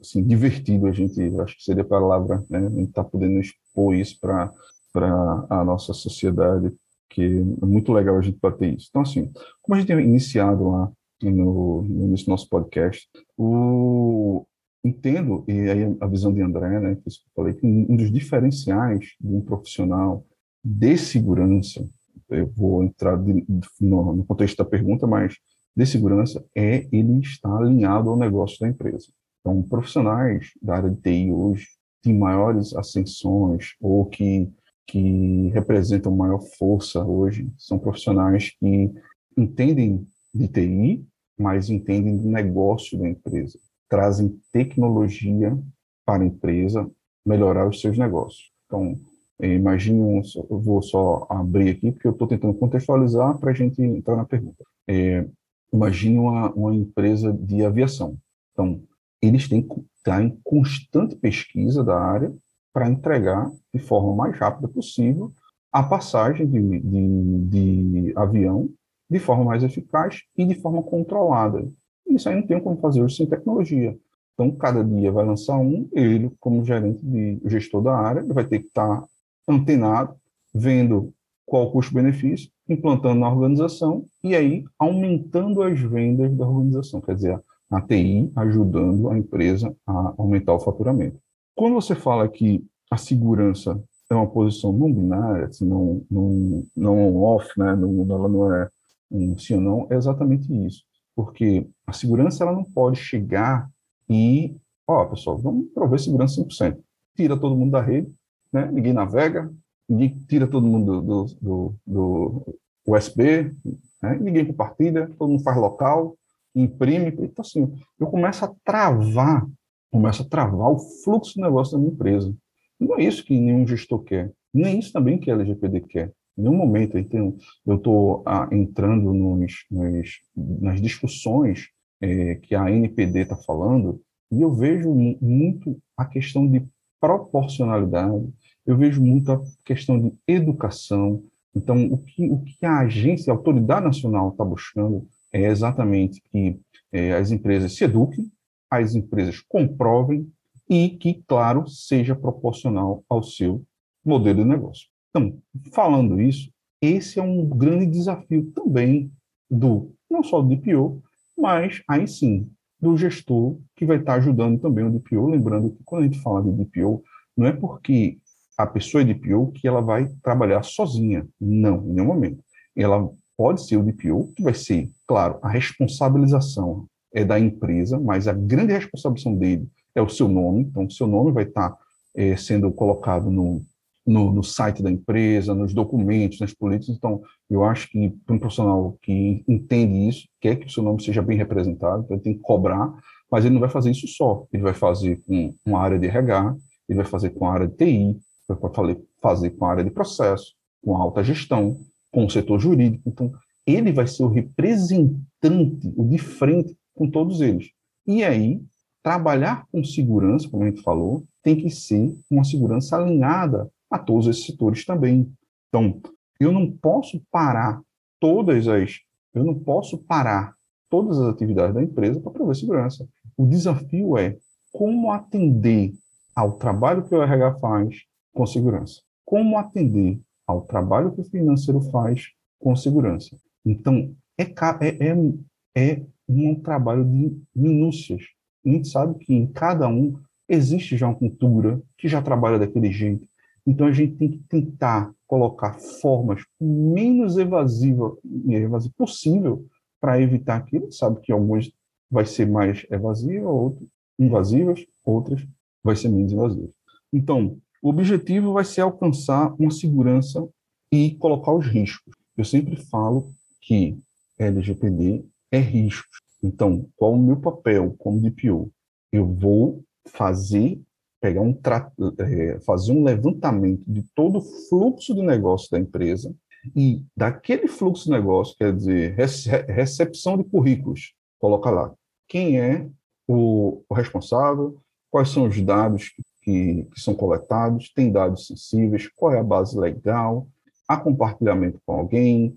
assim, divertido a gente, acho que seria a palavra, né? A gente está podendo expor isso para a nossa sociedade, que é muito legal a gente bater isso. Então, assim, como a gente tem iniciado lá no, no início do nosso podcast, o, entendo, e aí a visão de André, né, que eu falei, que um dos diferenciais de um profissional de segurança, eu vou entrar de, no, no contexto da pergunta, mas de segurança, é ele estar alinhado ao negócio da empresa. Então, profissionais da área de TI hoje têm maiores ascensões ou que, que representam maior força hoje são profissionais que entendem de TI, mas entendem do negócio da empresa, trazem tecnologia para a empresa melhorar os seus negócios. Então, imagine, eu vou só abrir aqui, porque eu estou tentando contextualizar para a gente entrar na pergunta. É, imagine uma, uma empresa de aviação. Então, eles têm que estar em constante pesquisa da área para entregar de forma mais rápida possível a passagem de, de, de, avião de forma mais eficaz e de forma controlada. Isso aí não tem como fazer hoje sem tecnologia. Então, cada dia vai lançar um, ele, como gerente de gestor da área, vai ter que estar antenado, vendo qual custo-benefício, implantando na organização e aí aumentando as vendas da organização. Quer dizer, a TI ajudando a empresa a aumentar o faturamento. Quando você fala que a segurança é uma posição não binária, assim, não, não, não off, né, não, ela não é um sim ou não, é exatamente isso. Porque a segurança ela não pode chegar e, ó, pessoal, vamos prover segurança 100%. tira todo mundo da rede, né? ninguém navega, ninguém tira todo mundo do, do, do USB, né? ninguém compartilha, todo mundo faz local, imprime. Então, assim, eu começo a travar, começo a travar o fluxo do negócio da minha empresa. Não é isso que nenhum gestor quer, nem isso também que a LGPD quer. Em nenhum momento eu estou ah, entrando nos, nos, nas discussões é, que a NPD está falando, e eu vejo muito a questão de proporcionalidade, eu vejo muito a questão de educação. Então, o que, o que a agência, a autoridade nacional está buscando é exatamente que é, as empresas se eduquem, as empresas comprovem e que, claro, seja proporcional ao seu modelo de negócio. Então, falando isso, esse é um grande desafio também do não só do DPO, mas aí sim do gestor que vai estar ajudando também o DPO. Lembrando que quando a gente fala de DPO, não é porque a pessoa é DPO que ela vai trabalhar sozinha. Não, em nenhum momento. Ela pode ser o DPO, que vai ser, claro, a responsabilização é da empresa, mas a grande responsabilização dele é o seu nome. Então, o seu nome vai estar é, sendo colocado no, no, no, site da empresa, nos documentos, nas políticas. Então, eu acho que para um profissional que entende isso, quer que o seu nome seja bem representado, então ele tem que cobrar, mas ele não vai fazer isso só. Ele vai fazer com uma área de RH, ele vai fazer com a área de TI, vai fazer com a área de processo, com a alta gestão, com o setor jurídico. Então, ele vai ser o representante, o de frente com todos eles. E aí, trabalhar com segurança, como a gente falou, tem que ser uma segurança alinhada a todos esses setores também. Então, eu não posso parar todas as, eu não posso parar todas as atividades da empresa para prover segurança. O desafio é como atender ao trabalho que o RH faz com segurança, como atender ao trabalho que o financeiro faz com segurança. Então, é, é, é, é um trabalho de minúcias. A gente sabe que em cada um existe já uma cultura que já trabalha daquele jeito, então, a gente tem que tentar colocar formas menos evasivas evasiva possível para evitar aquilo. Sabe que algumas vai ser mais evasiva, outras invasivas, outras vai ser menos invasivas. Então, o objetivo vai ser alcançar uma segurança e colocar os riscos. Eu sempre falo que LGPD é risco. Então, qual o meu papel como DPO? Eu vou fazer pegar um é, fazer um levantamento de todo o fluxo de negócio da empresa e daquele fluxo de negócio, quer dizer, recepção de currículos, coloca lá quem é o, responsável, quais são os dados que, que, são coletados, tem dados sensíveis, qual é a base legal, há compartilhamento com alguém,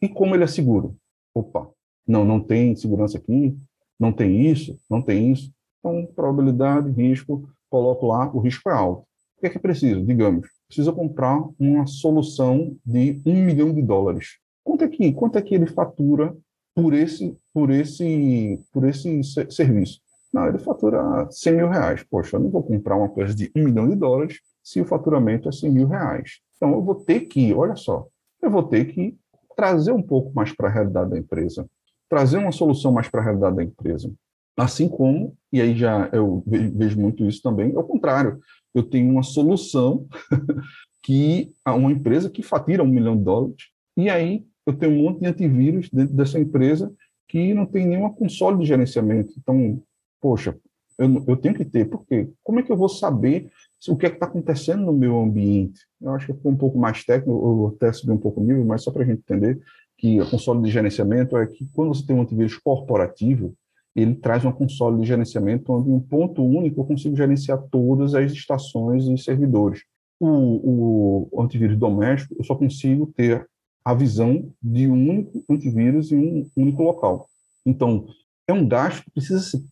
e como ele é seguro. Opa, não, não tem segurança aqui, não tem isso, não tem isso. Então, probabilidade, risco, coloco lá, o risco é alto. O que é que preciso? Digamos, precisa comprar uma solução de um milhão de dólares. Quanto é que, quanto é que ele fatura por esse, por esse, por esse serviço? Não, ele fatura 100 mil reais. Poxa, eu não vou comprar uma coisa de um milhão de dólares se o faturamento é 100 mil reais. Então, eu vou ter que, olha só, eu vou ter que trazer um pouco mais para a realidade da empresa, trazer uma solução mais para a realidade da empresa. Assim como, e aí já eu vejo muito isso também, é o contrário. Eu tenho uma solução que uma empresa que fatira um milhão de dólares, e aí eu tenho um monte de antivírus dentro dessa empresa que não tem nenhuma console de gerenciamento. Então, poxa, eu, eu tenho que ter, porque como é que eu vou saber o que é está acontecendo no meu ambiente? Eu acho que ficou um pouco mais técnico, eu até subi um pouco o nível, mas só para a gente entender que a console de gerenciamento é que quando você tem um antivírus corporativo, ele traz uma console de gerenciamento onde, em um ponto único, eu consigo gerenciar todas as estações e servidores. O, o antivírus doméstico, eu só consigo ter a visão de um único antivírus em um único local. Então, é um gasto que precisa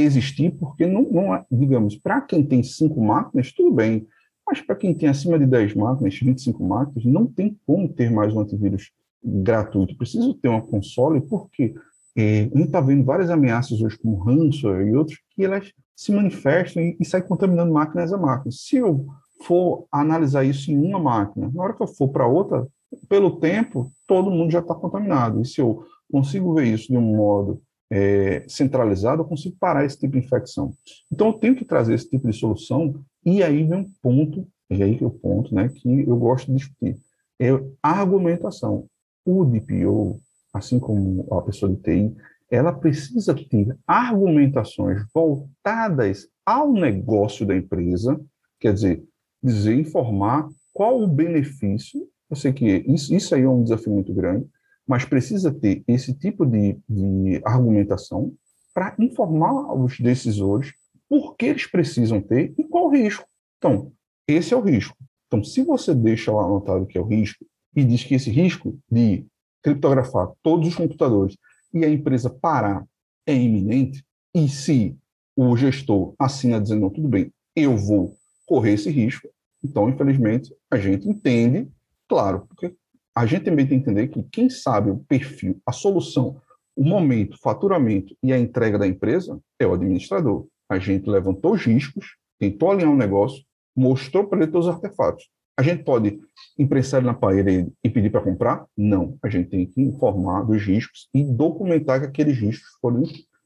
existir, porque não, não digamos, para quem tem cinco máquinas, tudo bem, mas para quem tem acima de 10 máquinas, 25 máquinas, não tem como ter mais um antivírus gratuito. Preciso ter uma console, porque é, a gente está vendo várias ameaças hoje, como ransomware e outros, que elas se manifestam e, e saem contaminando máquinas a máquinas. Se eu for analisar isso em uma máquina, na hora que eu for para outra, pelo tempo, todo mundo já está contaminado. E se eu consigo ver isso de um modo é, centralizado, eu consigo parar esse tipo de infecção. Então, eu tenho que trazer esse tipo de solução E aí vem um ponto, e aí que é o ponto né, que eu gosto de discutir, é a argumentação. O DPO, assim como a pessoa de TI, ela precisa ter argumentações voltadas ao negócio da empresa, quer dizer, dizer, informar qual o benefício. Eu sei que isso, isso aí é um desafio muito grande, mas precisa ter esse tipo de, de argumentação para informar os decisores por que eles precisam ter e qual o risco. Então, esse é o risco. Então, se você deixa lá anotado que é o risco e diz que esse risco de criptografar todos os computadores e a empresa parar é iminente, e se o gestor assina dizendo, não, tudo bem, eu vou correr esse risco, então, infelizmente, a gente entende, claro, porque a gente também tem que entender que quem sabe o perfil, a solução, o momento, o faturamento e a entrega da empresa é o administrador. A gente levantou os riscos, tentou alinhar o um negócio, mostrou para ele todos os artefatos. A gente pode imprensar na parede e pedir para comprar? Não. A gente tem que informar dos riscos e documentar que aqueles riscos foram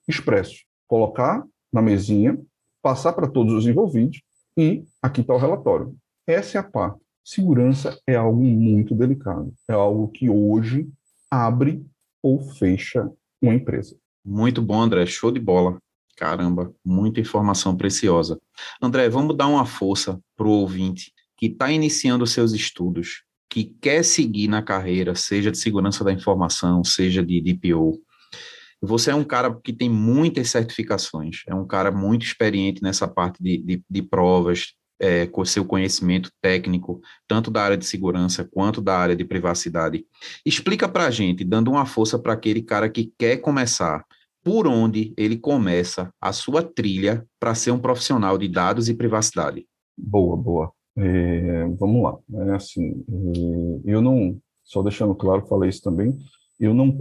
expressos. Colocar na mesinha, passar para todos os envolvidos e aqui está o relatório. Essa é a parte. Segurança é algo muito delicado. É algo que hoje abre ou fecha uma empresa. Muito bom, André. Show de bola. Caramba, muita informação preciosa. André, vamos dar uma força para o ouvinte que está iniciando seus estudos, que quer seguir na carreira, seja de segurança da informação, seja de DPO, você é um cara que tem muitas certificações, é um cara muito experiente nessa parte de, de, de provas, é, com seu conhecimento técnico, tanto da área de segurança quanto da área de privacidade. Explica para a gente, dando uma força para aquele cara que quer começar, por onde ele começa a sua trilha para ser um profissional de dados e privacidade. Boa, boa. É, vamos lá. É assim, é, eu não, só deixando claro, falei isso também, eu não,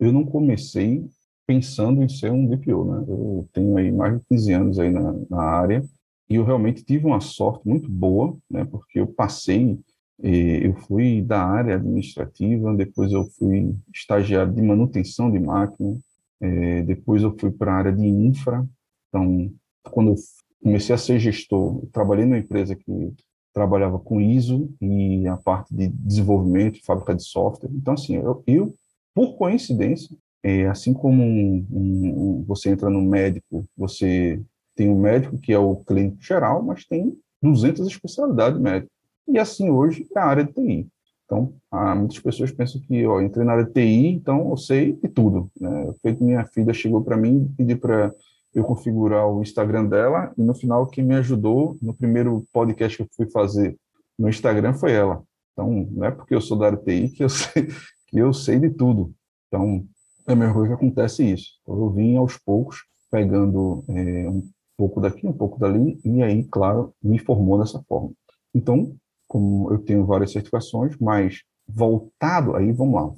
eu não comecei pensando em ser um DPO, né? Eu tenho aí mais de 15 anos aí na, na área e eu realmente tive uma sorte muito boa, né? Porque eu passei, eh, eu fui da área administrativa, depois eu fui estagiário de manutenção de máquina, eh, depois eu fui para a área de infra. Então, quando eu comecei a ser gestor, trabalhei numa empresa que trabalhava com ISO e a parte de desenvolvimento, fábrica de software. Então, assim, eu, eu por coincidência, é, assim como um, um, você entra no médico, você tem um médico que é o clínico geral, mas tem 200 especialidades médicas. E assim hoje é a área de TI. Então, muitas pessoas pensam que, ó, entrei na área de TI, então eu sei de tudo. Né? Feito minha filha chegou para mim e pediu para eu configurar o Instagram dela, e no final quem me ajudou no primeiro podcast que eu fui fazer no Instagram foi ela. Então, não é porque eu sou da área de TI que eu sei, que eu sei de tudo. Então, é a mesma coisa que acontece isso. Então, eu vim aos poucos pegando é, um pouco daqui, um pouco dali, e aí, claro, me formou dessa forma. Então, como eu tenho várias certificações, mas voltado, aí vamos lá,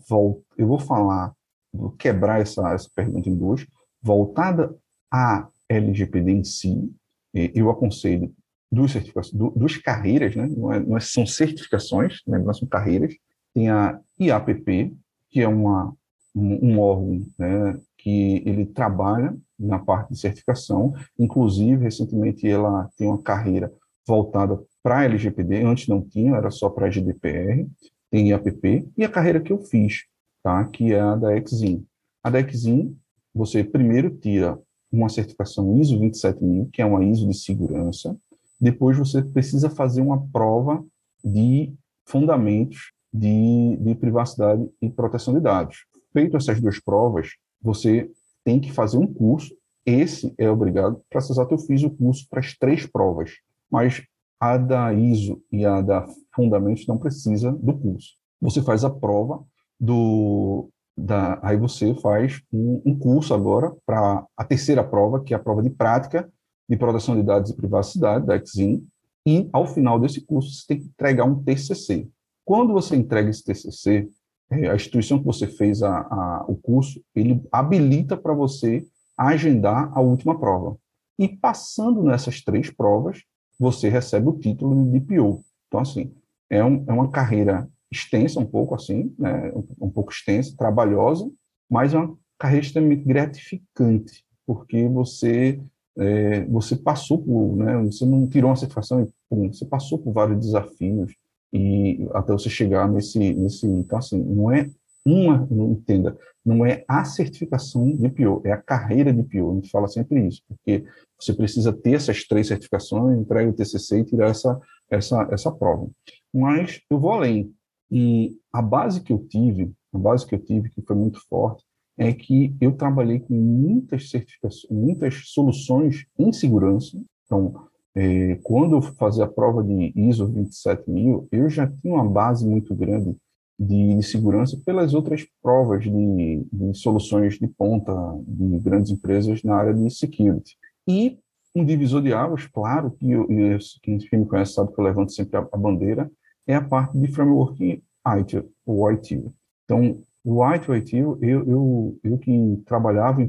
eu vou falar, vou quebrar essa, essa pergunta em duas, voltada a LGPD em si, eu aconselho duas certificações, duas carreiras, né? não, é, não é, são certificações, né? são carreiras, tem a IAPP, que é uma, um, órgão né, que ele trabalha na parte de certificação, inclusive, recentemente ela tem uma carreira voltada para LGPD, antes não tinha, era só para GDPR, tem IAPP, e a carreira que eu fiz, tá, que é a da Exim. A da Exim, você primeiro tira uma certificação ISO 27000, que é uma ISO de segurança, depois você precisa fazer uma prova de fundamentos de, de privacidade e proteção de dados. Feito essas duas provas, você tem que fazer um curso. Esse é obrigado. Para essa exato, eu fiz o curso para as três provas, mas a da ISO e a da Fundamentos não precisa do curso. Você faz a prova do da, aí você faz um, um curso agora para a terceira prova, que é a prova de prática de proteção de dados e privacidade da Exim, e ao final desse curso você tem que entregar um TCC. Quando você entrega esse TCC, a instituição que você fez a, a, o curso, ele habilita para você agendar a última prova. E passando nessas três provas, você recebe o título de DPO. Então, assim, é, um, é uma carreira extensa, um pouco assim, né, um, um pouco extensa, trabalhosa, mas é uma carreira extremamente gratificante, porque você é, você passou por, né, você não tirou uma certificação, pum, você passou por vários desafios e até você chegar nesse, nesse, então assim, não é uma, não entenda, não é a certificação de PO, é a carreira de PO, a gente fala sempre isso, porque você precisa ter essas três certificações, entrega o TCC e tirar essa, essa, essa prova. Mas eu vou além, e a base que eu tive, a base que eu tive, que foi muito forte, é que eu trabalhei com muitas certificações, muitas soluções em segurança. Então, é, quando eu fazia a prova de ISO 27000, eu já tinha uma base muito grande de, de segurança pelas outras provas de, de, soluções de ponta de grandes empresas na área de security. E um divisor de águas, claro, que eu, quem me conhece sabe que eu levanto sempre a, a bandeira, é a parte de framework ITIL, o ITIL. Então, o ITIL, eu, eu, eu que trabalhava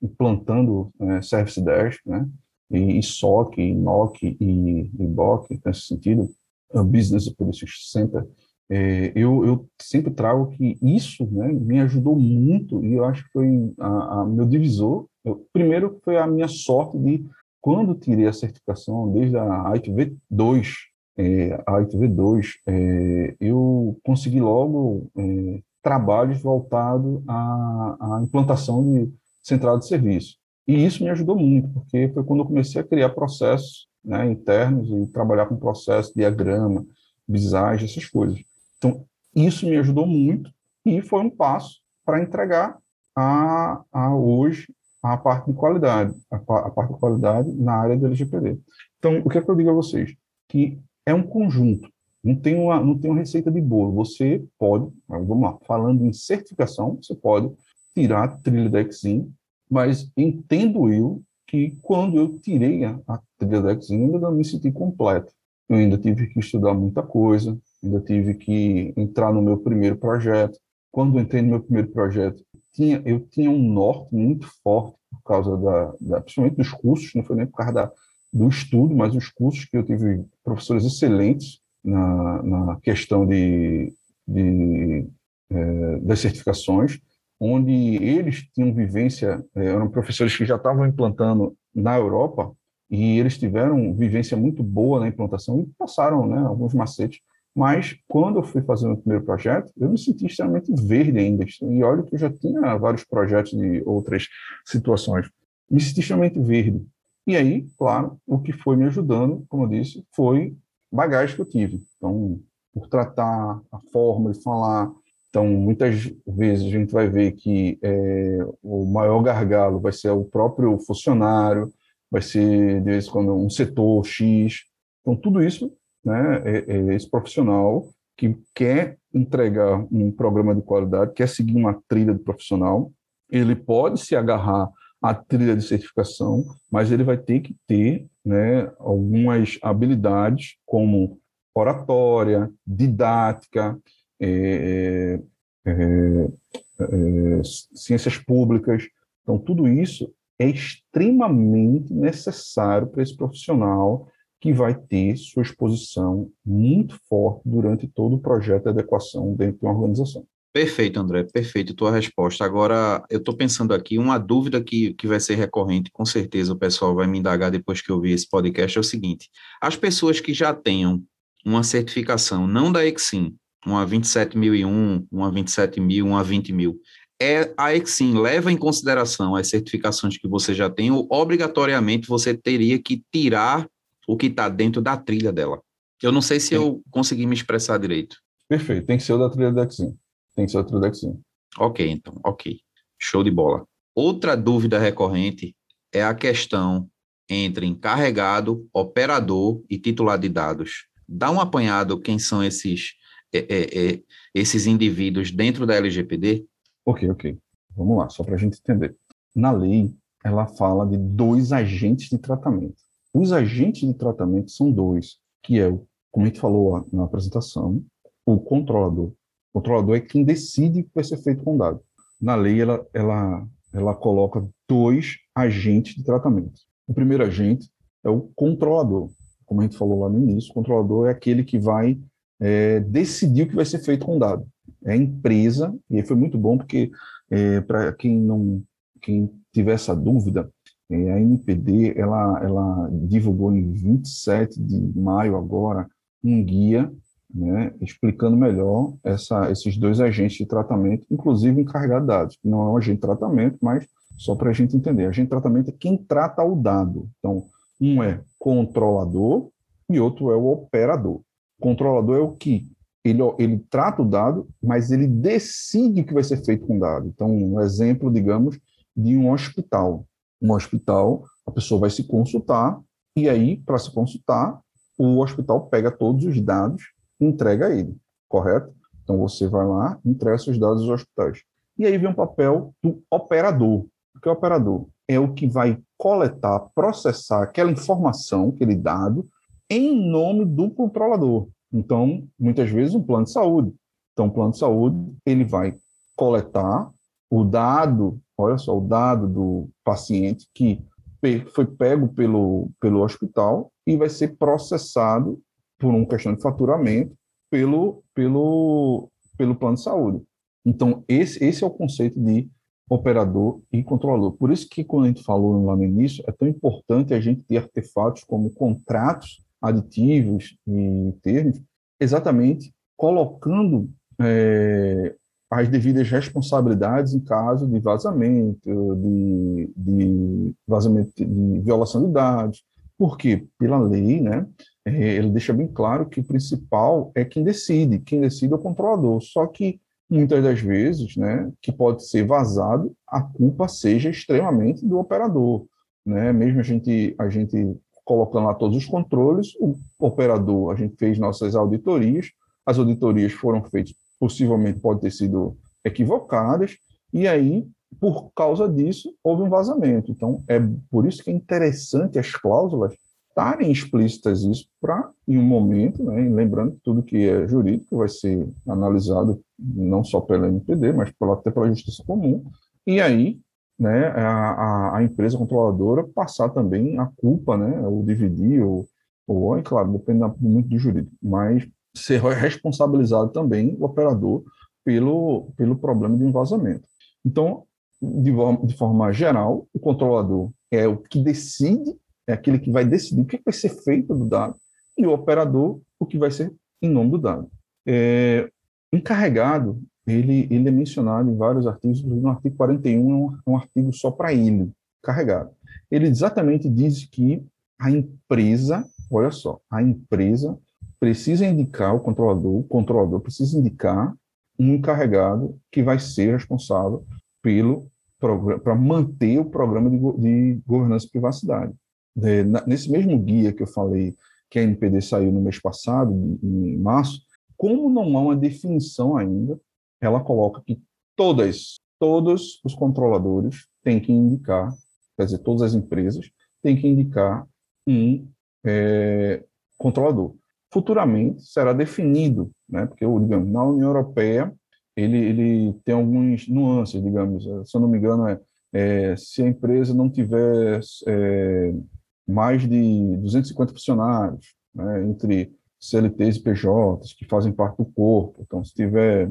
implantando é, Service Dash, né, e, SOC, e NOC, e, e BOC, nesse sentido, Business Operations Center, é, eu, eu, sempre trago que isso né, me ajudou muito e eu acho que foi a, a meu divisor. Eu, primeiro foi a minha sorte de, quando tirei a certificação, desde a ITV 2, é, a ITV 2, é, eu consegui logo é, trabalhos voltados à, à implantação de central de serviço. E isso me ajudou muito, porque foi quando eu comecei a criar processos né, internos e trabalhar com processo, diagrama, visagem, essas coisas. Então, isso me ajudou muito e foi um passo para entregar a, a, hoje a parte de qualidade, a, a, parte de qualidade na área do LGPD. Então, o que, é que eu digo a vocês? Que é um conjunto, não tem uma, não tem uma receita de bolo. Você pode, vamos lá, falando em certificação, você pode tirar a trilha da Exim, mas entendo eu que quando eu tirei a, a ainda não me senti completo. Eu ainda tive que estudar muita coisa, ainda tive que entrar no meu primeiro projeto. Quando entrei no meu primeiro projeto, tinha, eu tinha um norte muito forte por causa da, da principalmente dos cursos, não foi nem por causa da, do estudo, mas os cursos que eu tive professores excelentes na, na questão de, de é, das certificações, onde eles tinham vivência, é, eram professores que já estavam implantando na Europa e eles tiveram vivência muito boa na implantação e passaram né, alguns macetes mas, quando eu fui fazer o meu primeiro projeto, eu me senti extremamente verde ainda. E olha que eu já tinha vários projetos de outras situações. Me senti extremamente verde. E aí, claro, o que foi me ajudando, como eu disse, foi bagagem que eu tive. Então, por tratar a forma de falar. Então, muitas vezes a gente vai ver que é, o maior gargalo vai ser o próprio funcionário, vai ser, de vez em quando, um setor X. Então, tudo isso né, é, é esse profissional que quer entregar um programa de qualidade, quer seguir uma trilha do profissional, ele pode se agarrar à trilha de certificação, mas ele vai ter que ter né, algumas habilidades como oratória, didática, é, é, é, é ciências públicas. Então, tudo isso é extremamente necessário para esse profissional que vai ter sua exposição muito forte durante todo o projeto de adequação dentro de uma organização. Perfeito, André, perfeito tua resposta. Agora, eu estou pensando aqui, uma dúvida que, que vai ser recorrente, com certeza o pessoal vai me indagar depois que eu ouvir esse podcast, é o seguinte, as pessoas que já tenham uma certificação, não da Exim, uma 27001, uma 27000, uma 20000, é, a Exim leva em consideração as certificações que você já tem ou obrigatoriamente você teria que tirar o que está dentro da trilha dela. Eu não sei se eu consegui me expressar direito. Perfeito, tem que ser o da trilha da Xim. Tem que ser o da trilha da Xim. Ok, então, ok. Show de bola. Outra dúvida recorrente é a questão entre encarregado, operador e titular de dados. Dá um apanhado quem são esses, é, é, é, esses indivíduos dentro da LGPD? Ok, ok. Vamos lá, só para a gente entender. Na lei, ela fala de dois agentes de tratamento. Os agentes de tratamento são dois, que é, como a gente falou na apresentação, o controlador. O controlador é quem decide o que vai ser feito com o dado. Na lei, ela, ela, ela coloca dois agentes de tratamento. O primeiro agente é o controlador. Como a gente falou lá no início, o controlador é aquele que vai é, decidir o que vai ser feito com o dado. É a empresa, e foi muito bom porque, é, para quem não quem tiver essa dúvida, É, a NPD, ela, ela divulgou em 27 de maio agora um guia né, explicando melhor essa, esses dois agentes de tratamento, inclusive encarregado de dados, não é um agente de tratamento, mas só para a gente entender. Agente de tratamento é quem trata o dado. Então, um é controlador e outro é o operador. Controlador é o que ele, ele trata o dado, mas ele decide o que vai ser feito com o dado. Então, um exemplo, digamos, de um hospital. Um hospital, a pessoa vai se consultar, e aí, para se consultar, o hospital pega todos os dados e entrega a ele, correto? Então, você vai lá, entrega seus dados aos hospitais. E aí vem o papel do operador. O que é o operador? É o que vai coletar, processar aquela informação, aquele dado, em nome do controlador. Então, muitas vezes, um plano de saúde. Então, o plano de saúde, ele vai coletar o dado, olha só, o dado do paciente que foi pego pelo, pelo hospital e vai ser processado por uma questão de faturamento pelo, pelo, pelo plano de saúde. Então, esse, esse é o conceito de operador e controlador. Por isso que, quando a gente falou lá no início, é tão importante a gente ter artefatos como contratos aditivos e termos, exatamente colocando é, as devidas responsabilidades em caso de vazamento, de, de vazamento de violação de dados. Porque, pela lei, né, é, ele deixa bem claro que o principal é quem decide, quem decide é o controlador. Só que, muitas das vezes, né, que pode ser vazado, a culpa seja extremamente do operador. Né? Mesmo a gente, a gente colocando lá todos os controles, o operador, a gente fez nossas auditorias, as auditorias foram feitas, possivelmente pode ter sido equivocadas, e aí, por causa disso, houve um vazamento. Então, é por isso que é interessante as cláusulas estarem explícitas isso para, em um momento, né, lembrando que tudo que é jurídico vai ser analisado não só pela NPD, mas pela, até pela Justiça Comum, e aí né, a, a, empresa controladora passar também a culpa, né, ou dividir, ou, ou é claro, depende muito do jurídico, mas ser responsabilizado também o operador pelo, pelo problema de vazamento. Então, de, de forma geral, o controlador é o que decide, é aquele que vai decidir o que vai ser feito do dado, e o operador, o que vai ser em nome do dado. É, encarregado ele, ele é mencionado em vários artigos, no artigo 41 é um, é um artigo só para ele, carregado. Ele exatamente diz que a empresa, olha só, a empresa precisa indicar o controlador, o controlador precisa indicar um encarregado que vai ser responsável pelo para manter o programa de, de governança e privacidade. De, na, nesse mesmo guia que eu falei que a NPD saiu no mês passado, em março, como não há uma definição ainda ela coloca que todas, todos os controladores têm que indicar, quer dizer, todas as empresas têm que indicar um é, controlador. Futuramente será definido, né, porque, digamos, na União Europeia ele, ele tem alguns nuances, digamos, se eu não me engano, é, é se a empresa não tiver é, mais de 250 funcionários, né, entre CLTs e PJs, que fazem parte do corpo, então, se tiver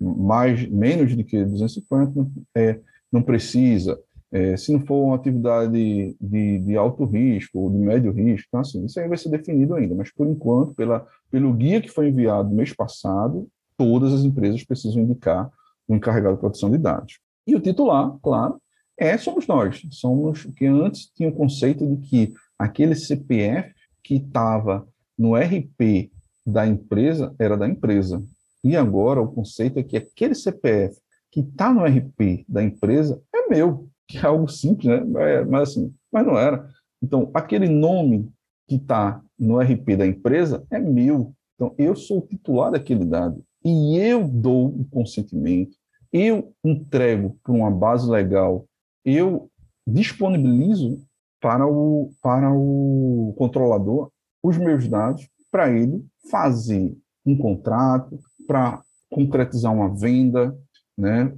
mais menos do que 250 é, não precisa. É, se não for uma atividade de, de alto risco ou de médio risco, então assim, isso aí vai ser definido ainda, mas por enquanto, pela, pelo guia que foi enviado mês passado, todas as empresas precisam indicar o um encarregado de proteção de dados. E o titular, claro, é somos nós. Somos que antes tinha o conceito de que aquele CPF que estava no RP da empresa era da empresa. E agora o conceito é que aquele CPF que está no RP da empresa é meu, que é algo simples, né? É, mas assim, mas não era. Então, aquele nome que está no RP da empresa é meu. Então, eu sou o titular daquele dado e eu dou o consentimento, eu entrego para uma base legal, eu disponibilizo para o, para o controlador os meus dados para ele fazer um contrato, para concretizar uma venda, né,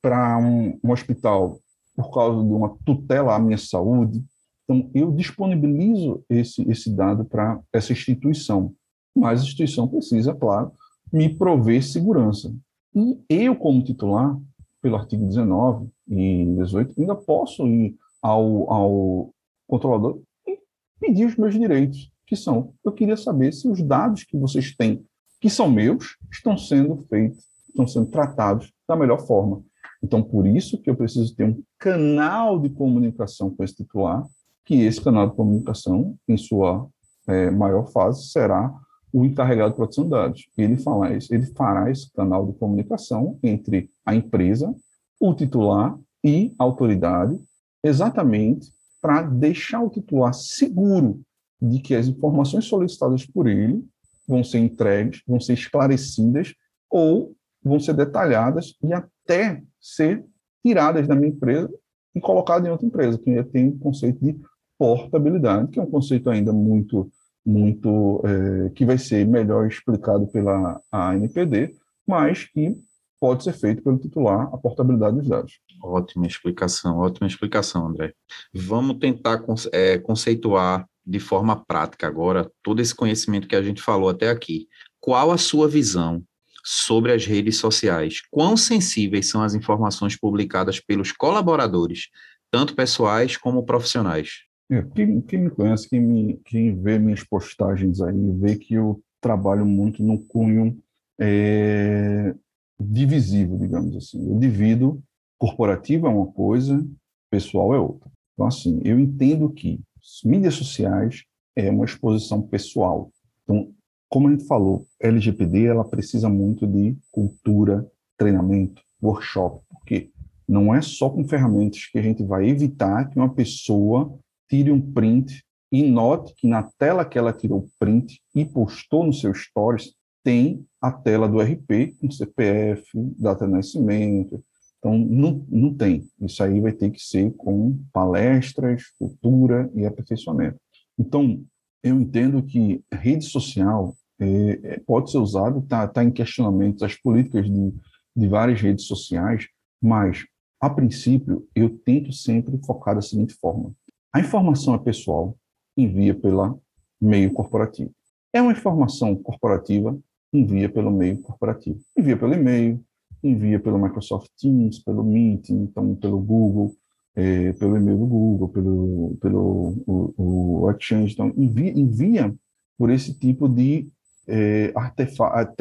para um, um hospital por causa de uma tutela à minha saúde. Então, eu disponibilizo esse, esse dado para essa instituição, mas a instituição precisa, claro, me prover segurança. E eu, como titular, pelo artigo 19 e 18, ainda posso ir ao, ao controlador e pedir os meus direitos, que são, eu queria saber se os dados que vocês têm, que são meus, estão sendo feitos, estão sendo tratados da melhor forma. Então, por isso que eu preciso ter um canal de comunicação com esse titular, que esse canal de comunicação, em sua é, maior fase, será o encarregado de proteção de dados. Ele, fala, ele fará esse canal de comunicação entre a empresa, o titular e a autoridade, exatamente para deixar o titular seguro de que as informações solicitadas por ele vão ser entregues, vão ser esclarecidas ou vão ser detalhadas e até ser tiradas da minha empresa e colocadas em outra empresa, que tem o conceito de portabilidade, que é um conceito ainda muito, muito é, que vai ser melhor explicado pela ANPD, mas que pode ser feito pelo titular a portabilidade dos dados. Ótima explicação, ótima explicação, André. Vamos tentar é, conceituar de forma prática agora todo esse conhecimento que a gente falou até aqui. Qual a sua visão sobre as redes sociais? Quão sensíveis são as informações publicadas pelos colaboradores, tanto pessoais como profissionais? É, quem, quem, me conhece, quem, me, quem vê minhas postagens aí, vê que eu trabalho muito no cunho é, divisivo, digamos assim. Eu divido, corporativo é uma coisa, pessoal é outra. Então, assim, eu entendo que mídias sociais é uma exposição pessoal. Então, como a gente falou, LGPD ela precisa muito de cultura, treinamento, workshop, porque não é só com ferramentas que a gente vai evitar que uma pessoa tire um print e note que na tela que ela tirou o print e postou no seu stories tem a tela do RP com CPF, data de nascimento. Então, não, não tem. Isso aí vai ter que ser com palestras, cultura e aperfeiçoamento. Então, eu entendo que rede social é, é pode ser usado, está tá em questionamento as políticas de, de várias redes sociais, mas, a princípio, eu tento sempre focar da seguinte forma. A informação é pessoal, envia pelo meio corporativo. É uma informação corporativa, envia pelo meio corporativo. Envia pelo e-mail, envia pelo Microsoft Teams, pelo Meet, então pelo Google, é, pelo e-mail do Google, pelo, pelo o, o Exchange, então envia, envia por esse tipo de é, artefato,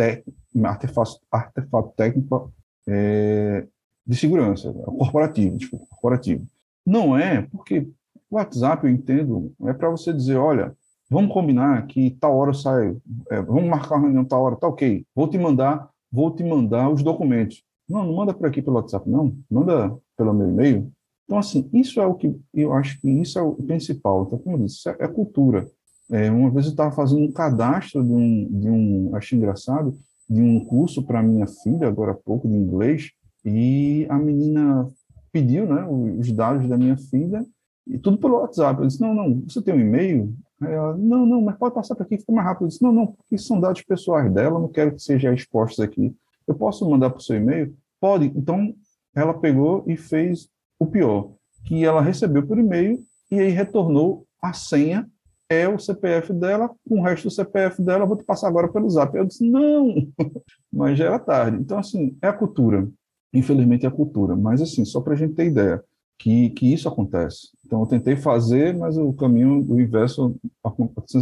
artefato, artefato técnico é, de segurança, corporativo, desculpa, corporativo. Não é, porque o WhatsApp, eu entendo, é para você dizer, olha, vamos combinar que tal hora sai, é, vamos marcar uma reunião tal hora, tá ok, vou te mandar, vou te mandar os documentos. Não, não manda por aqui pelo WhatsApp, não, manda pelo meu e-mail. Então, assim, isso é o que eu acho que isso é o principal. Então, como eu disse, é, é cultura. É, uma vez eu estava fazendo um cadastro de um, de um, acho engraçado, de um curso para minha filha, agora há pouco, de inglês, e a menina pediu né, os dados da minha filha, e tudo pelo WhatsApp. Eu disse, não, não, você tem um e-mail? Ela, não, não, mas pode passar para aqui, fica mais rápido. Disse, não, não, porque são dados pessoais dela, não quero que sejam expostos aqui. Eu posso mandar para o seu e-mail? Pode. Então, ela pegou e fez o pior, que ela recebeu por e-mail e aí retornou a senha é o CPF dela, com o resto do CPF dela, vou te passar agora pelo zap. Eu disse, não, mas já era tarde. Então, assim, é a cultura. Infelizmente é a cultura. Mas, assim, só para a gente ter ideia que, que isso acontece. Então, eu tentei fazer, mas o caminho, o inverso aconteceu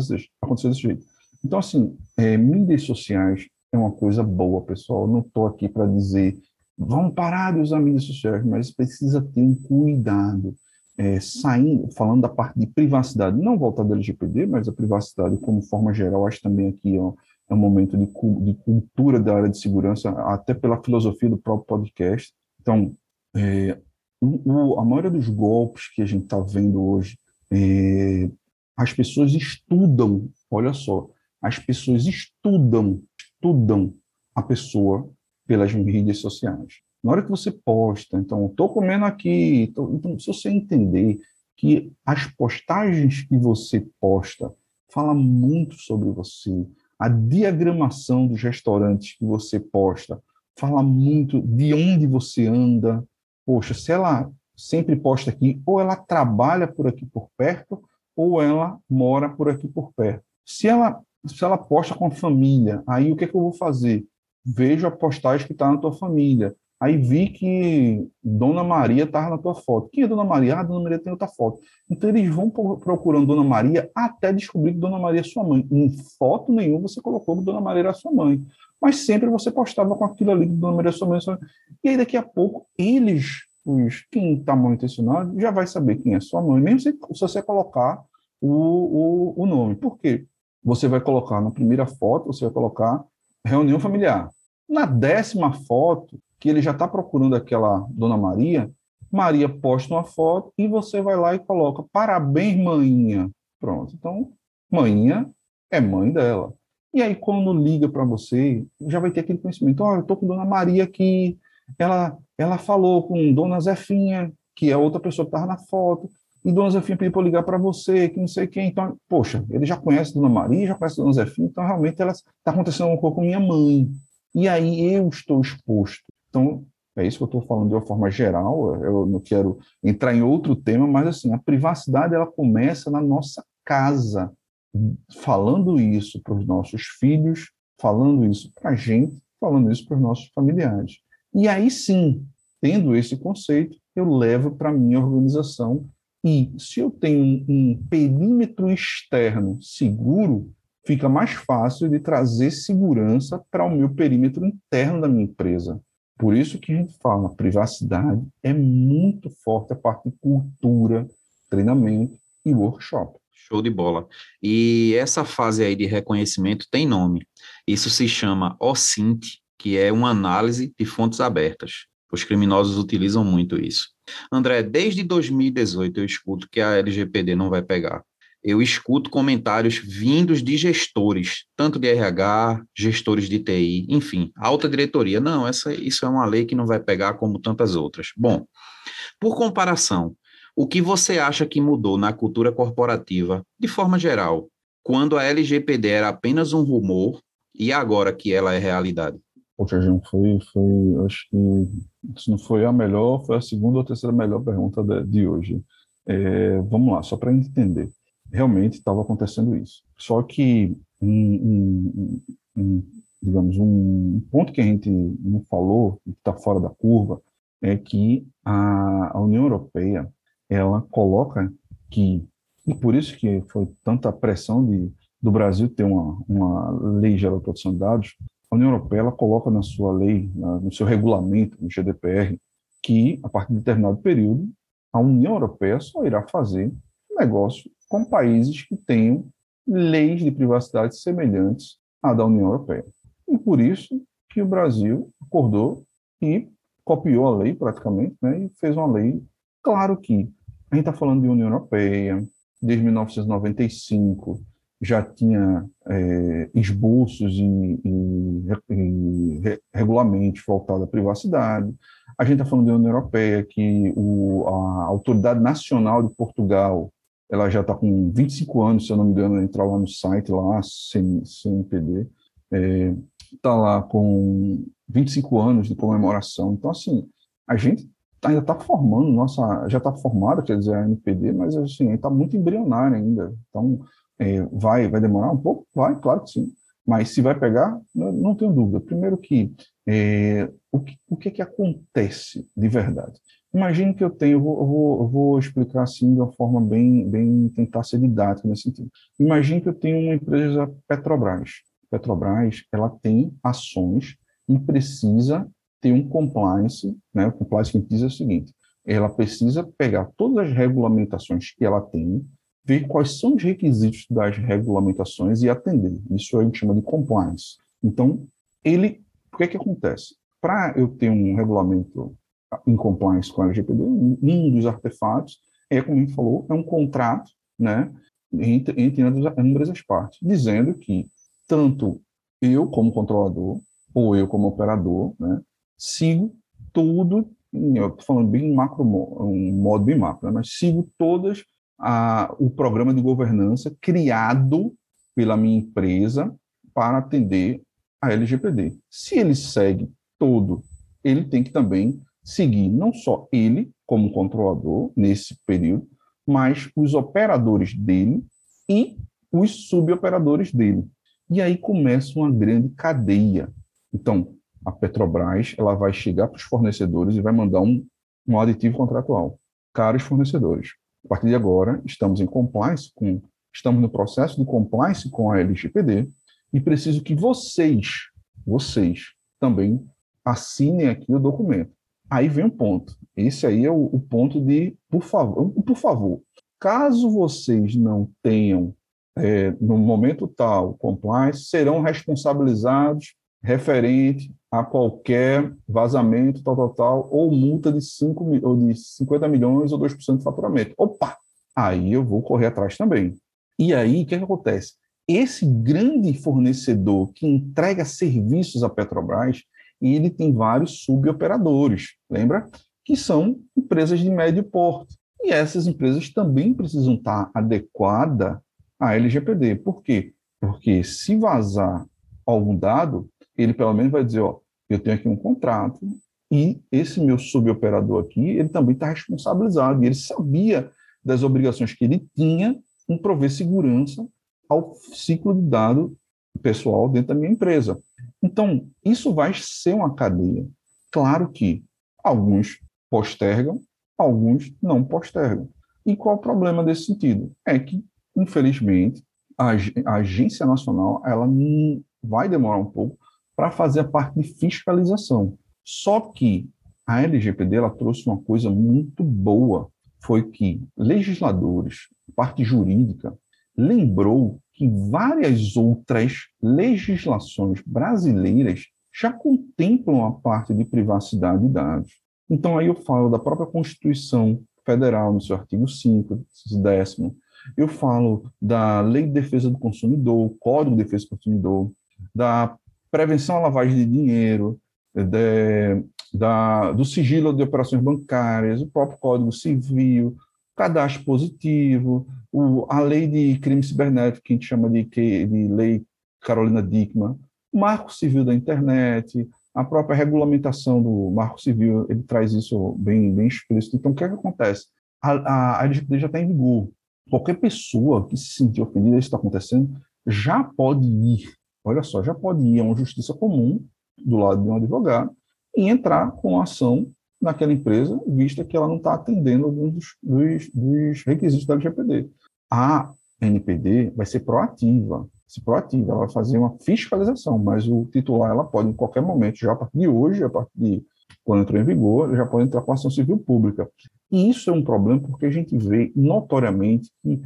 desse, jeito. Então, assim, é, mídias sociais é uma coisa boa, pessoal. Eu não estou aqui para dizer, vamos parar de usar mídias sociais, mas precisa ter um cuidado é, saindo, falando da parte de privacidade, não voltada ao LGPD, mas a privacidade como forma geral, acho também aqui ó, é um momento de, de, cultura da área de segurança, até pela filosofia do próprio podcast. Então, é, o, a maioria dos golpes que a gente está vendo hoje, é, as pessoas estudam, olha só, as pessoas estudam, estudam a pessoa pelas mídias sociais. Na hora que você posta, então, estou comendo aqui, tô, então, se você entender que as postagens que você posta fala muito sobre você, a diagramação dos restaurantes que você posta fala muito de onde você anda. Poxa, se ela sempre posta aqui, ou ela trabalha por aqui por perto, ou ela mora por aqui por perto. Se ela, se ela posta com a família, aí o que, é que eu vou fazer? Vejo a postagem que está na tua família Aí vi que Dona Maria estava na tua foto. Quem é Dona Maria? Ah, Dona Maria tem outra foto. Então eles vão procurando Dona Maria até descobrir que Dona Maria é sua mãe. Em foto nenhuma você colocou que Dona Maria era sua mãe. Mas sempre você postava com aquilo ali é sua mãe. E aí daqui a pouco eles, os, quem está mal intencionado, já vai saber quem é sua mãe, mesmo se, se você colocar o, o, o nome. Por quê? Você vai colocar na primeira foto, você vai colocar reunião familiar. Na décima foto, que ele já está procurando aquela Dona Maria, Maria posta uma foto e você vai lá e coloca parabéns, maninha. Pronto. Então, maninha é mãe dela. E aí, quando liga para você, já vai ter aquele conhecimento. Olha, eu estou com Dona Maria aqui, ela, ela falou com Dona Zefinha, que é outra pessoa que estava na foto, e Dona Zefinha pediu para ligar para você, que não sei quem. Então, poxa, ele já conhece Dona Maria, já conhece Dona Zefinha, então realmente está acontecendo uma coisa com minha mãe. E aí eu estou exposto. Então, é isso que eu estou falando de uma forma geral, eu não quero entrar em outro tema, mas assim, a privacidade ela começa na nossa casa, falando isso para os nossos filhos, falando isso para a gente, falando isso para os nossos familiares. E aí sim, tendo esse conceito, eu levo para a minha organização e se eu tenho um, um perímetro externo seguro, fica mais fácil de trazer segurança para o meu perímetro interno da minha empresa. Por isso que a gente fala, privacidade é muito forte a parte de cultura, treinamento e workshop. Show de bola. E essa fase aí de reconhecimento tem nome. Isso se chama OSINT, que é uma análise de fontes abertas. Os criminosos utilizam muito isso. André, desde 2018 eu escuto que a LGPD não vai pegar. Eu escuto comentários vindos de gestores, tanto de RH, gestores de TI, enfim, alta diretoria. Não, essa, isso é uma lei que não vai pegar como tantas outras. Bom, por comparação, o que você acha que mudou na cultura corporativa, de forma geral, quando a LGPD era apenas um rumor e agora que ela é realidade? Poxa, João, foi, foi, acho que se não foi a melhor, foi a segunda ou terceira melhor pergunta de, de hoje. É, vamos lá, só para entender. Realmente estava acontecendo isso. Só que, um, um, um, digamos, um ponto que a gente não falou, que está fora da curva, é que a, a União Europeia, ela coloca que, e por isso que foi tanta pressão de, do Brasil ter uma, uma lei geral de proteção de dados, a União Europeia ela coloca na sua lei, na, no seu regulamento, no GDPR, que a partir de determinado período a União Europeia só irá fazer negócio com países que tenham leis de privacidade semelhantes à da União Europeia. E por isso que o Brasil acordou e copiou a lei praticamente, né, e fez uma lei. Claro que a gente está falando de União Europeia, desde 1995 já tinha é, esboços e, e, e, regulamentos voltados à privacidade. A gente está falando da União Europeia, que o, a Autoridade Nacional de Portugal ela já está com 25 anos, se eu não me engano, entrar lá no site, lá, CNPD, está é, lá com 25 anos de comemoração. Então, assim, a gente ainda está formando, nossa, já está formada, quer dizer, a NPD, mas assim, está muito embrionária ainda. Então, é, vai, vai demorar um pouco? Vai, claro que sim. Mas se vai pegar, não, tenho dúvida. Primeiro que, é, o que o que, que acontece de verdade? Imagine que eu tenho, eu vou, eu vou, eu vou, explicar assim de uma forma bem, bem, tentar ser didática nesse sentido. Imagine que eu tenho uma empresa Petrobras. Petrobras, ela tem ações e precisa ter um compliance, né? O compliance que diz é o seguinte, ela precisa pegar todas as regulamentações que ela tem, ver quais são os requisitos das regulamentações e atender. Isso a gente chama de compliance. Então, ele, o que é que acontece? Para eu ter um regulamento em compliance com a LGPD, um dos artefatos é, como a gente falou, é um contrato, né, entre, entre as partes, dizendo que tanto eu como controlador ou eu como operador, né, sigo tudo, eu estou falando bem macro, um modo bem macro, né, mas sigo todas a, o programa de governança criado pela minha empresa para atender a LGPD. Se ele segue todo, ele tem que também seguir não só ele como controlador nesse período, mas os operadores dele e os suboperadores dele. E aí começa uma grande cadeia. Então, a Petrobras ela vai chegar para os fornecedores e vai mandar um, um aditivo contratual. Caros fornecedores, a partir de agora estamos em compliance com, estamos no processo de compliance com a LGPD e preciso que vocês, vocês também assinem aqui o documento. Aí vem um ponto. Esse aí é o, o ponto de, por favor, por favor, caso vocês não tenham é, no momento tal compliance, serão responsabilizados referente a qualquer vazamento, tal, tal, tal, ou multa de, 5, ou de 50 milhões ou 2% de faturamento. Opa! Aí eu vou correr atrás também. E aí, o que, é que acontece? Esse grande fornecedor que entrega serviços à Petrobras, ele tem vários suboperadores, lembra? Que são empresas de médio porte. E essas empresas também precisam estar adequadas à LGPD. Por quê? Porque se vazar algum dado, ele pelo menos vai dizer, ó, eu tenho aqui um contrato e esse meu suboperador aqui, ele também está responsabilizado, e ele sabia das obrigações que ele tinha em prover segurança ao ciclo de dado pessoal dentro da minha empresa. Então, isso vai ser uma cadeia. Claro que alguns postergam, alguns não postergam. E qual o problema desse sentido? É que, infelizmente, a, agência nacional ela vai demorar um pouco para fazer a parte de fiscalização. Só que a LGPD ela trouxe uma coisa muito boa, foi que legisladores, parte jurídica, lembrou que várias outras legislações brasileiras já contemplam a parte de privacidade de dados. Então, aí eu falo da própria Constituição Federal, no seu artigo 5, décimo. Eu falo da Lei de Defesa do Consumidor, Código de Defesa do Consumidor, da prevenção à lavagem de dinheiro, de, da, do sigilo de operações bancárias, o próprio Código Civil, cadastro positivo, o, a lei de crime cibernético, que a gente chama de, de lei Carolina Dickmann, o marco civil da internet, a própria regulamentação do marco civil, ele traz isso bem, bem explícito. Então, o que, é que acontece? A, a, a LGPD já está em vigor. Qualquer pessoa que se sentir ofendida, isso está acontecendo, já pode ir, olha só, já pode ir a uma justiça comum, do lado de um advogado, e entrar com ação naquela empresa, vista que ela não está atendendo alguns dos, dos, dos, requisitos da LGPD. A NPD vai ser proativa, se proativa, ela vai fazer uma fiscalização, mas o titular ela pode em qualquer momento, já a partir de hoje, a partir de quando entrou em vigor, já pode entrar com ação civil pública. E isso é um problema porque a gente vê notoriamente que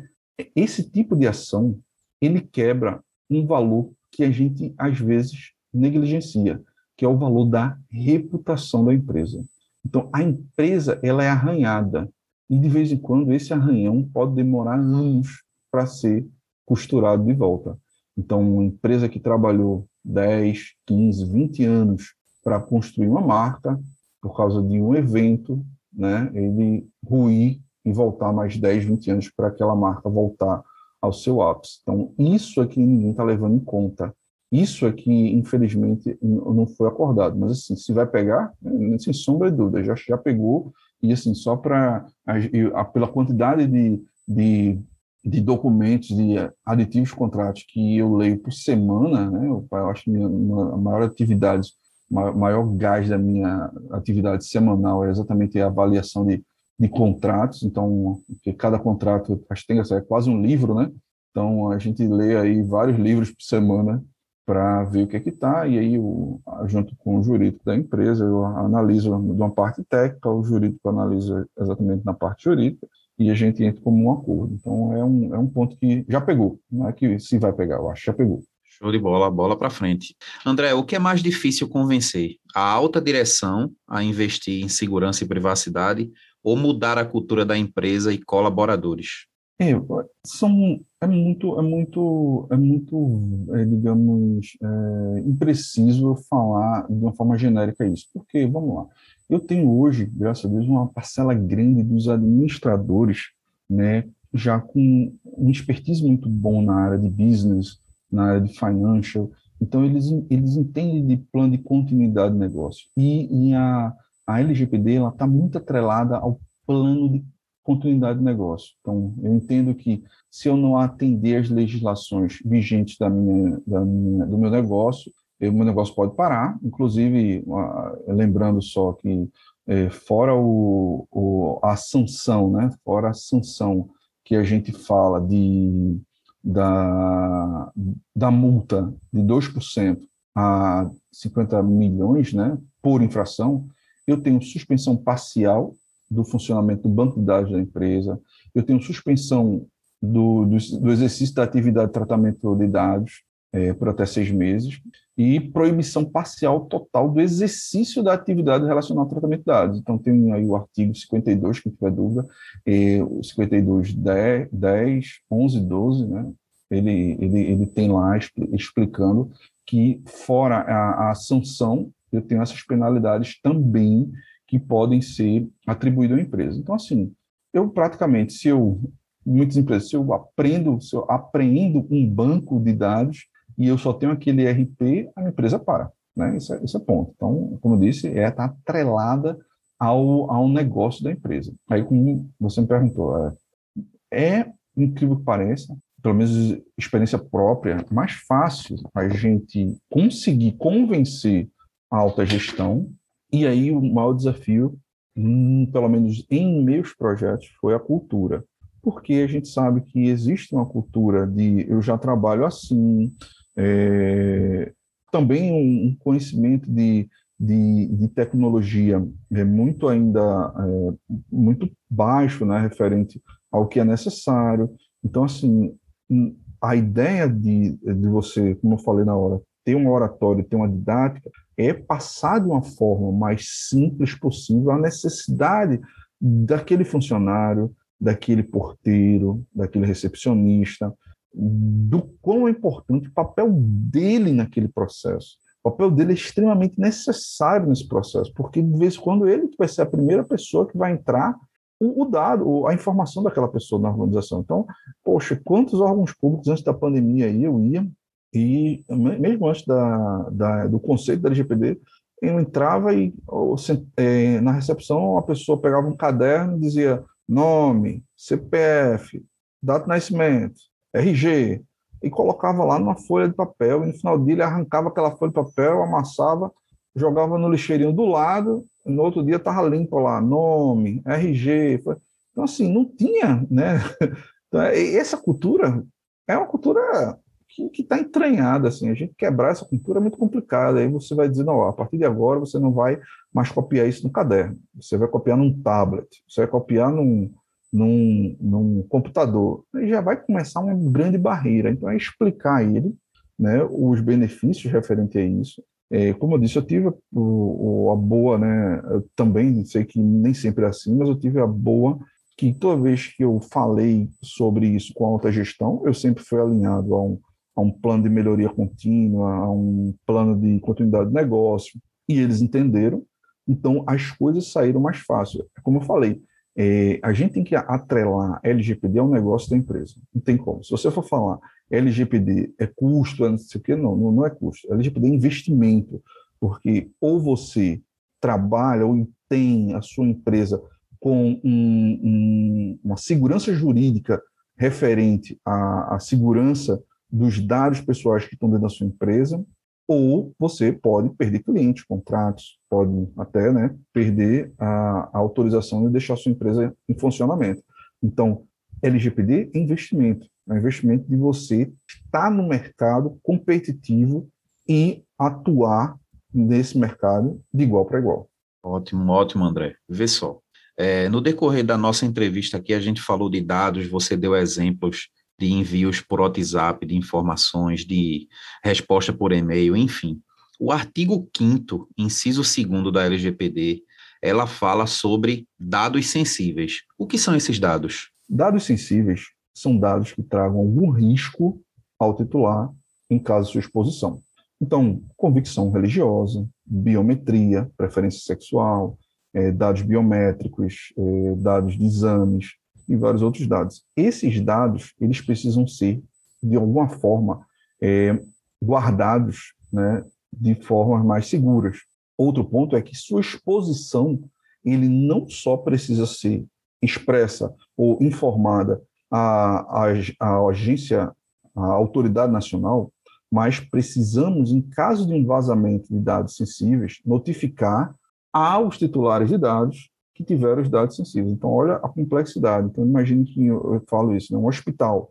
esse tipo de ação ele quebra um valor que a gente às vezes negligencia, que é o valor da reputação da empresa. Então, a empresa ela é arranhada e de vez em quando esse arranhão pode demorar anos para ser costurado de volta. Então, uma empresa que trabalhou 10, 15, 20 anos para construir uma marca, por causa de um evento, né, ele ruir e voltar mais 10, 20 anos para aquela marca voltar ao seu ápice. Então, isso que ninguém está levando em conta. Isso que, infelizmente, não foi acordado. Mas, assim, se vai pegar, né, sem sombra de dúvida, já, já pegou. E, assim, só para... Pela quantidade de, de, de, documentos, de aditivos contratos que eu leio por semana, né? Eu, eu acho que a maior atividade, maior gás da minha atividade semanal é exatamente a avaliação de, de contratos. Então, cada contrato, acho que tem, é quase um livro, né? Então, a gente lê aí vários livros por semana para ver o que é que está, e aí, eu, junto com o jurídico da empresa, eu analiso de uma parte técnica, o jurídico analisa exatamente na parte jurídica, e a gente entra como um acordo. Então, é um, é um ponto que já pegou, não é que se vai pegar, eu acho já pegou. Show de bola, bola para frente. André, o que é mais difícil convencer? A alta direção a investir em segurança e privacidade ou mudar a cultura da empresa e colaboradores? É, são, é muito, é muito, é muito, é, digamos, é, impreciso falar de uma forma genérica isso. Porque, vamos lá, eu tenho hoje, graças a Deus, uma parcela grande dos administradores, né, já com um expertise muito bom na área de business, na área de financial. Então, eles, eles entendem de plano de continuidade de negócio. E, e a, a LGPD está muito atrelada ao plano de continuidade de negócio. Então, eu entendo que se eu não atender as legislações vigentes da minha, da minha, do meu negócio, o meu negócio pode parar, inclusive, lembrando só que é, fora o, o, a sanção, né, fora a sanção que a gente fala de, da, da multa de 2% a 50 milhões né, por infração, eu tenho suspensão parcial do funcionamento do banco de dados da empresa, eu tenho suspensão do, do, do exercício da atividade de tratamento de dados é, por até seis meses, e proibição parcial total do exercício da atividade relacionada ao tratamento de dados. Então, tem aí o artigo 52, quem tiver dúvida, é, o 52, 10, 10, 11, 12, né? ele, ele, ele tem lá explicando que, fora a, a sanção, eu tenho essas penalidades também que podem ser atribuídas à empresa. Então, assim, eu praticamente, se eu, muitas empresas, se eu aprendo, se eu apreendo um banco de dados e eu só tenho aquele RP, a empresa para, né? Isso é, isso é ponto. Então, como eu disse, é tá atrelada ao, ao negócio da empresa. Aí, como você me perguntou, é, é incrível que pareça, pelo menos experiência própria, mais fácil a gente conseguir convencer alta gestão. E aí o maior desafio, hum, pelo menos em meus projetos, foi a cultura. Porque a gente sabe que existe uma cultura de eu já trabalho assim, é, também um conhecimento de, de, de, tecnologia é muito ainda é, muito baixo, né, referente ao que é necessário. Então, assim, a ideia de, de você, como eu falei na hora, ter um oratório, ter uma didática, é passar de uma forma mais simples possível a necessidade daquele funcionário, daquele porteiro, daquele recepcionista, do quão é importante o papel dele naquele processo. O papel dele é extremamente necessário nesse processo, porque de vez em quando ele vai ser a primeira pessoa que vai entrar o, dado, a informação daquela pessoa na organização. Então, poxa, quantos órgãos públicos antes da pandemia eu ia, e mesmo antes da, da do conceito da LGPD, eu entrava e é, na recepção a pessoa pegava um caderno e dizia nome, CPF, data de nascimento, RG, e colocava lá numa folha de papel, e no final do dia ele arrancava aquela folha de papel, amassava, jogava no lixeirinho do lado no outro dia estava limpo lá, nome, RG. Então, assim, não tinha, né? Então, essa cultura é uma cultura que está entranhada, assim, a gente quebrar essa cultura é muito complicado, aí você vai dizer, não, a partir de agora você não vai mais copiar isso no caderno, você vai copiar num tablet, você vai copiar num, num, num computador, já vai começar uma grande barreira, então é explicar a ele, né, os benefícios referentes a isso, é, como eu disse, eu tive o, o, a boa, né? Eu também sei que nem sempre é assim, mas eu tive a boa que toda vez que eu falei sobre isso com a alta gestão, eu sempre fui alinhado a um, a um plano de melhoria contínua, a um plano de continuidade de negócio, e eles entenderam, então as coisas saíram mais fácil. Como eu falei, é, a gente tem que atrelar LGPD ao negócio da empresa. Não tem como. Se você for falar LGPD é custo, é não sei o quê, não, não, não é custo. LGPD é investimento, porque ou você trabalha ou tem a sua empresa com um, um, uma segurança jurídica referente à, à segurança dos dados pessoais que estão dentro da sua empresa, ou você pode perder clientes, contratos, pode até né, perder a, a autorização de deixar a sua empresa em funcionamento. Então, LGPD é investimento, é investimento de você estar no mercado competitivo e atuar nesse mercado de igual para igual. Ótimo, ótimo, André. Vê só. É, no decorrer da nossa entrevista aqui, a gente falou de dados, você deu exemplos de envios por WhatsApp, de informações, de resposta por e-mail, enfim. O artigo 5 inciso 2 da LGPD, ela fala sobre dados sensíveis. O que são esses dados? Dados sensíveis são dados que tragam algum risco ao titular em caso de sua exposição. Então, convicção religiosa, biometria, preferência sexual, é, dados biométricos, é, dados de exames, e vários outros dados. Esses dados, eles precisam ser, de alguma forma, é, guardados né, de formas mais seguras. Outro ponto é que sua exposição, ele não só precisa ser expressa ou informada à, à, à agência, à autoridade nacional, mas precisamos, em caso de um vazamento de dados sensíveis, notificar aos titulares de dados que tiveram os dados sensíveis. Então, olha a complexidade. Então, imagine que eu, eu falo isso, né? um hospital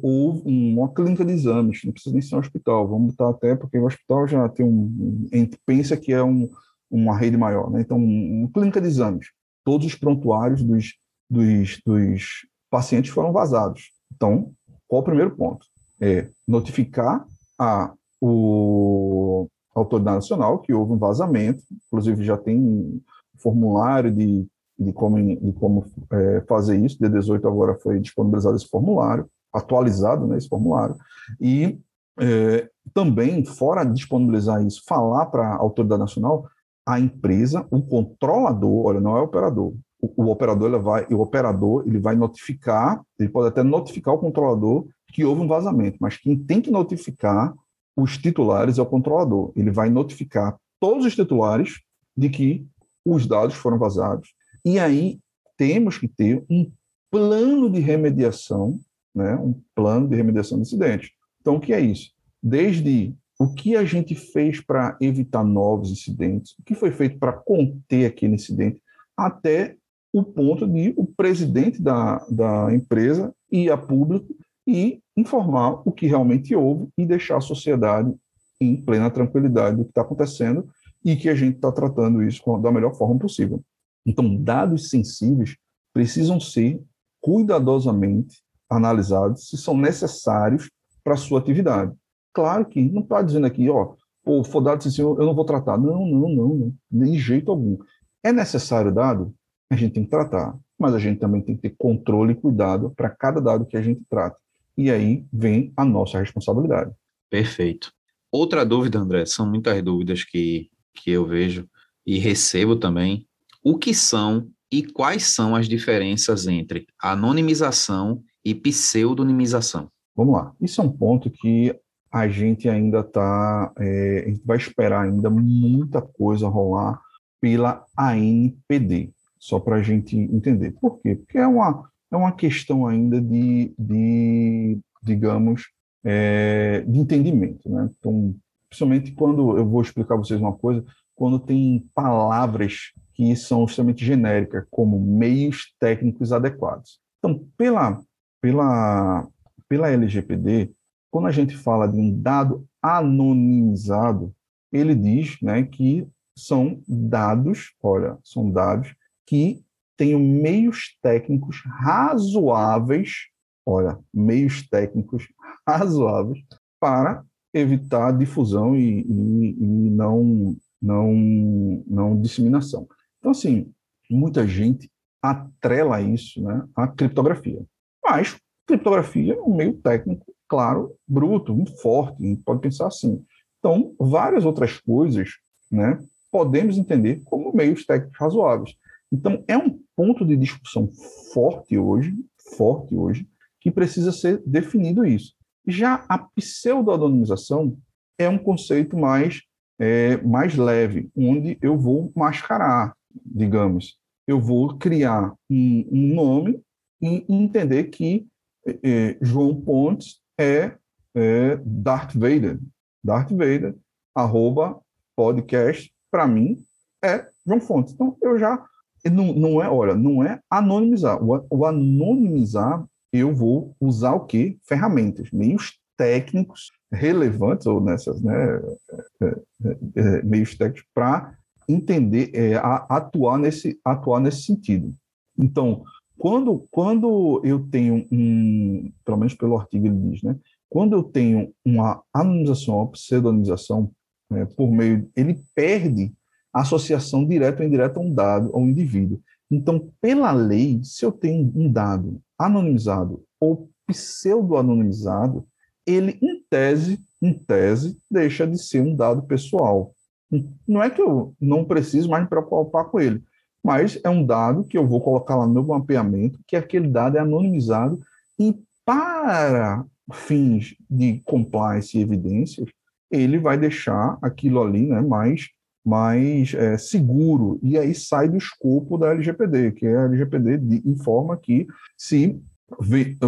ou uma clínica de exames, não precisa nem ser um hospital, vamos botar até, porque o hospital já tem um, pensa que é um, uma rede maior, né? então, uma clínica de exames, todos os prontuários dos, dos, dos pacientes foram vazados. Então, qual o primeiro ponto? É notificar a, o, a autoridade nacional que houve um vazamento, inclusive já tem formulário de, de como, de como é, fazer isso, dia 18 agora foi disponibilizado esse formulário, atualizado né, esse formulário, e é, também, fora disponibilizar isso, falar para a autoridade nacional, a empresa, o controlador, olha, não é o operador, o, o operador ele vai, o operador ele vai notificar, ele pode até notificar o controlador que houve um vazamento, mas quem tem que notificar os titulares é o controlador. Ele vai notificar todos os titulares de que os dados foram vazados. E aí temos que ter um plano de remediação, né, um plano de remediação de incidentes. Então, o que é isso? Desde o que a gente fez para evitar novos incidentes, o que foi feito para conter aquele incidente, até o ponto de o presidente da, da empresa ir a público e informar o que realmente houve e deixar a sociedade em plena tranquilidade do que está acontecendo e que a gente está tratando isso da melhor forma possível. Então, dados sensíveis precisam ser cuidadosamente analisados se são necessários para a sua atividade. Claro que não está dizendo aqui, ó, pô, for dado sensível, eu não vou tratar. Não, não, não, não, de jeito algum. É necessário dado? A gente tem que tratar, mas a gente também tem que ter controle e cuidado para cada dado que a gente trata e aí vem a nossa responsabilidade. Perfeito. Outra dúvida, André, são muitas dúvidas que, que eu vejo e recebo também. O que são e quais são as diferenças entre anonimização e pseudonimização? Vamos lá. Isso é um ponto que a gente ainda está, é, a gente vai esperar ainda muita coisa rolar pela ANPD, só para a gente entender. Por quê? Porque é uma, é uma questão ainda de, de digamos, é, de entendimento. Né? Então, principalmente quando eu vou explicar a vocês uma coisa, quando tem palavras que são extremamente genéricas, como meios técnicos adequados. Então, pela, pela, pela LGPD, quando a gente fala de um dado anonimizado, ele diz né, que são dados, olha, são dados que tenho meios técnicos razoáveis, olha, meios técnicos razoáveis para evitar difusão e, e, e não, não, não disseminação. Então, assim, muita gente atrela isso né, à criptografia. Mas criptografia é um meio técnico, claro, bruto, muito forte, a gente pode pensar assim. Então, várias outras coisas né, podemos entender como meios técnicos razoáveis. Então, é um ponto de discussão forte hoje, forte hoje, que precisa ser definido isso. Já a pseudo-anonimização é um conceito mais, é, mais leve, onde eu vou mascarar, digamos. Eu vou criar um, um nome e entender que é, é João Pontes é, é Darth Vader. Darth Vader, arroba podcast, para mim, é João Fontes. Então, eu já não, não é, olha, não é anonimizar. O, o anonimizar, eu vou usar o quê? Ferramentas, meios técnicos relevantes, ou nessas, né, é, é, é, meios técnicos para entender, é, a, atuar, nesse, atuar nesse sentido. Então, quando, quando eu tenho um, pelo menos pelo artigo ele diz, né, quando eu tenho uma anonimização, uma pseudonimização, né, por meio, ele perde associação direta ou indireta a um dado, a um indivíduo. Então, pela lei, se eu tenho um dado anonimizado ou pseudo-anonimizado, ele, em tese, em tese, deixa de ser um dado pessoal. Não é que eu não preciso mais me preocupar com ele, mas é um dado que eu vou colocar lá no meu mapeamento, que aquele dado é anonimizado e para fins de compliance e evidências, ele vai deixar aquilo ali né, mais mais é, seguro, e aí sai do escopo da LGPD, que a LGPD informa que se,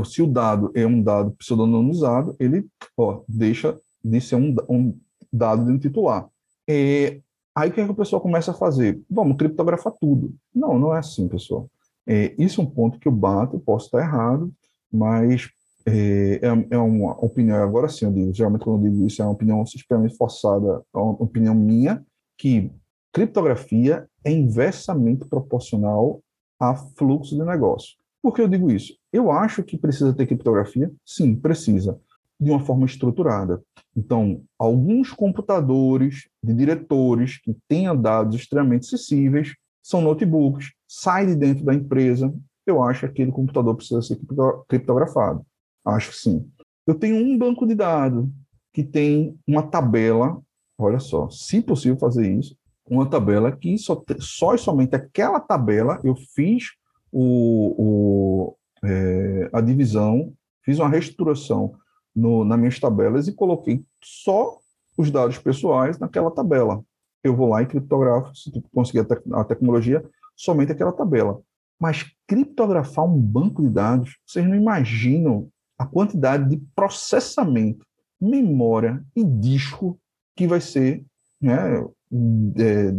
se o dado é um dado pseudonimizado, ele ó, deixa de ser um, um dado de um titular. É, aí o que, é que o pessoal começa a fazer? Vamos criptografar tudo. Não, não é assim, pessoal. É, isso é um ponto que eu bato, posso estar errado, mas é, é, é uma opinião, agora sim eu digo, geralmente quando eu digo isso é uma opinião extremamente forçada, é uma opinião minha, que criptografia é inversamente proporcional a fluxo de negócio. Por que eu digo isso? Eu acho que precisa ter criptografia? Sim, precisa, de uma forma estruturada. Então, alguns computadores de diretores que tenham dados extremamente acessíveis são notebooks, sai de dentro da empresa, eu acho que aquele computador precisa ser criptografado. Acho que sim. Eu tenho um banco de dados que tem uma tabela, olha só, se possível fazer isso, uma tabela que só, só e somente aquela tabela eu fiz o, o é, a divisão, fiz uma reestruturação no, nas minhas tabelas e coloquei só os dados pessoais naquela tabela. Eu vou lá e criptografo, se conseguir a, tec a tecnologia, somente aquela tabela. Mas criptografar um banco de dados, vocês não imaginam a quantidade de processamento, memória e disco que vai ser né, é,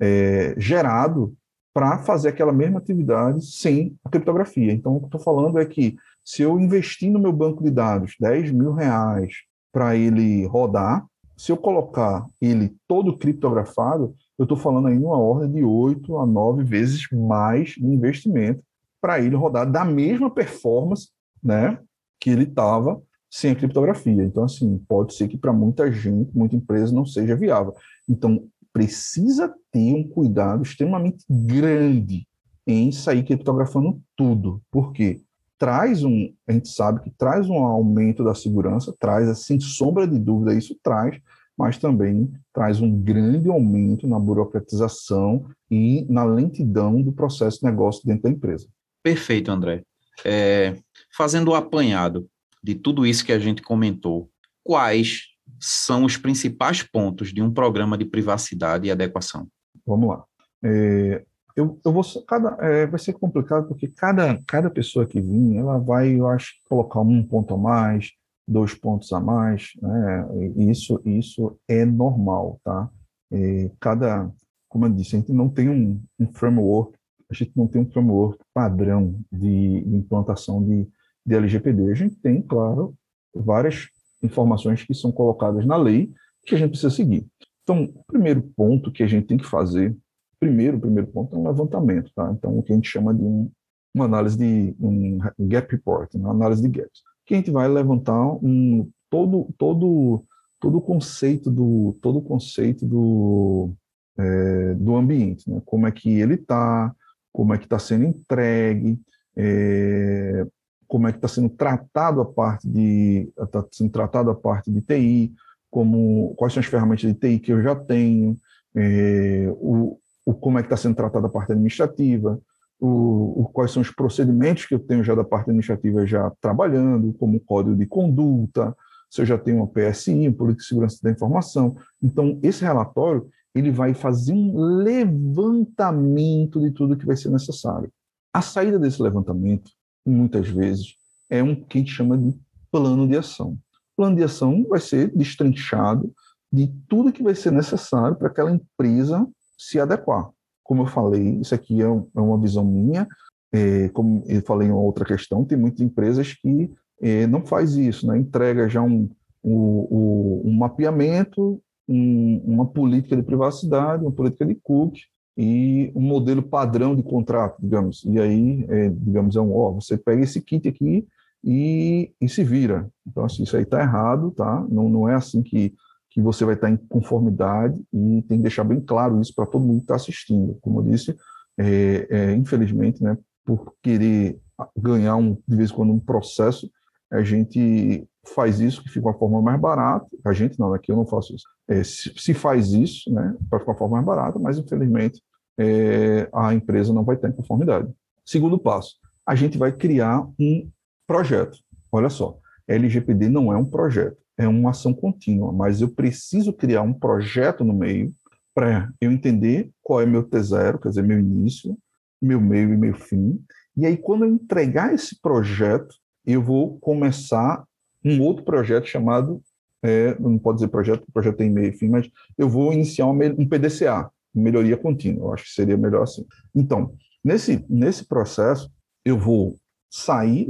é, gerado para fazer aquela mesma atividade sem a criptografia. Então, o que estou falando é que se eu investir no meu banco de dados 10 mil reais para ele rodar, se eu colocar ele todo criptografado, eu estou falando aí numa ordem de 8 a 9 vezes mais de investimento para ele rodar da mesma performance né, que ele estava sem a criptografia. Então, assim, pode ser que para muita gente, muita empresa, não seja viável. Então, precisa ter um cuidado extremamente grande em sair criptografando tudo. Por quê? traz um, a gente sabe que traz um aumento da segurança, traz, sem sombra de dúvida, isso traz, mas também traz um grande aumento na burocratização e na lentidão do processo de negócio dentro da empresa. Perfeito, André. É, fazendo o apanhado de tudo isso que a gente comentou, quais são os principais pontos de um programa de privacidade e adequação? Vamos lá. É, eu, eu vou cada é, vai ser complicado porque cada cada pessoa que vir ela vai eu acho colocar um ponto a mais dois pontos a mais né isso isso é normal tá é, cada como eu disse a gente não tem um, um, framework a gente não tem um framework padrão de, de implantação de, de LGPD a gente tem claro várias informações que são colocadas na lei que a gente precisa seguir então o primeiro ponto que a gente tem que fazer primeiro, primeiro ponto é um levantamento, tá? Então, o que a gente chama de um, uma análise de um gap report, uma análise de gaps, que a gente vai levantar um todo todo todo o conceito do todo conceito do é, do ambiente, né? Como é que ele está, como é que está sendo entregue, é, como é que está sendo tratado a parte de está sendo tratado a parte de TI, como quais são as ferramentas de TI que eu já tenho, é, o, o como é que está sendo tratada a parte administrativa, o, o, quais são os procedimentos que eu tenho já da parte administrativa já trabalhando, como código de conduta, se eu já tenho uma PSI, uma Política de Segurança da Informação. Então, esse relatório ele vai fazer um levantamento de tudo que vai ser necessário. A saída desse levantamento, muitas vezes, é um que a gente chama de plano de ação. O plano de ação vai ser destrinchado de tudo que vai ser necessário para aquela empresa se adequar. Como eu falei, isso aqui é, é uma visão minha, é, como eu falei em outra questão, tem muitas empresas que é, não faz isso, né? entrega já um, um, um mapeamento, um, uma política de privacidade, uma política de cookie e um modelo padrão de contrato, digamos. E aí, é, digamos, é um, ó, você pega esse kit aqui e, e se vira. Então, assim, isso aí está errado, tá? Não, não é assim que que você vai estar em conformidade e tem que deixar bem claro isso para todo mundo que está assistindo. Como eu disse, é, é, infelizmente, né, por querer ganhar um, de vez em quando um processo, a gente faz isso que fica uma forma mais barata. A gente não, aqui eu não faço isso. É, se, se, faz isso, né, para ficar uma forma mais barata, mas infelizmente é, a empresa não vai em conformidade. Segundo passo, a gente vai criar um projeto. Olha só, LGPD não é um projeto é uma ação contínua, mas eu preciso criar um projeto no meio para eu entender qual é meu T0, quer dizer, meu início, meu meio e meu fim. E aí, quando eu entregar esse projeto, eu vou começar um outro projeto chamado é, não pode dizer projeto, projeto tem meio e fim, mas eu vou iniciar um PDCA, melhoria contínua, eu acho que seria melhor assim. Então, nesse, nesse processo, eu vou sair,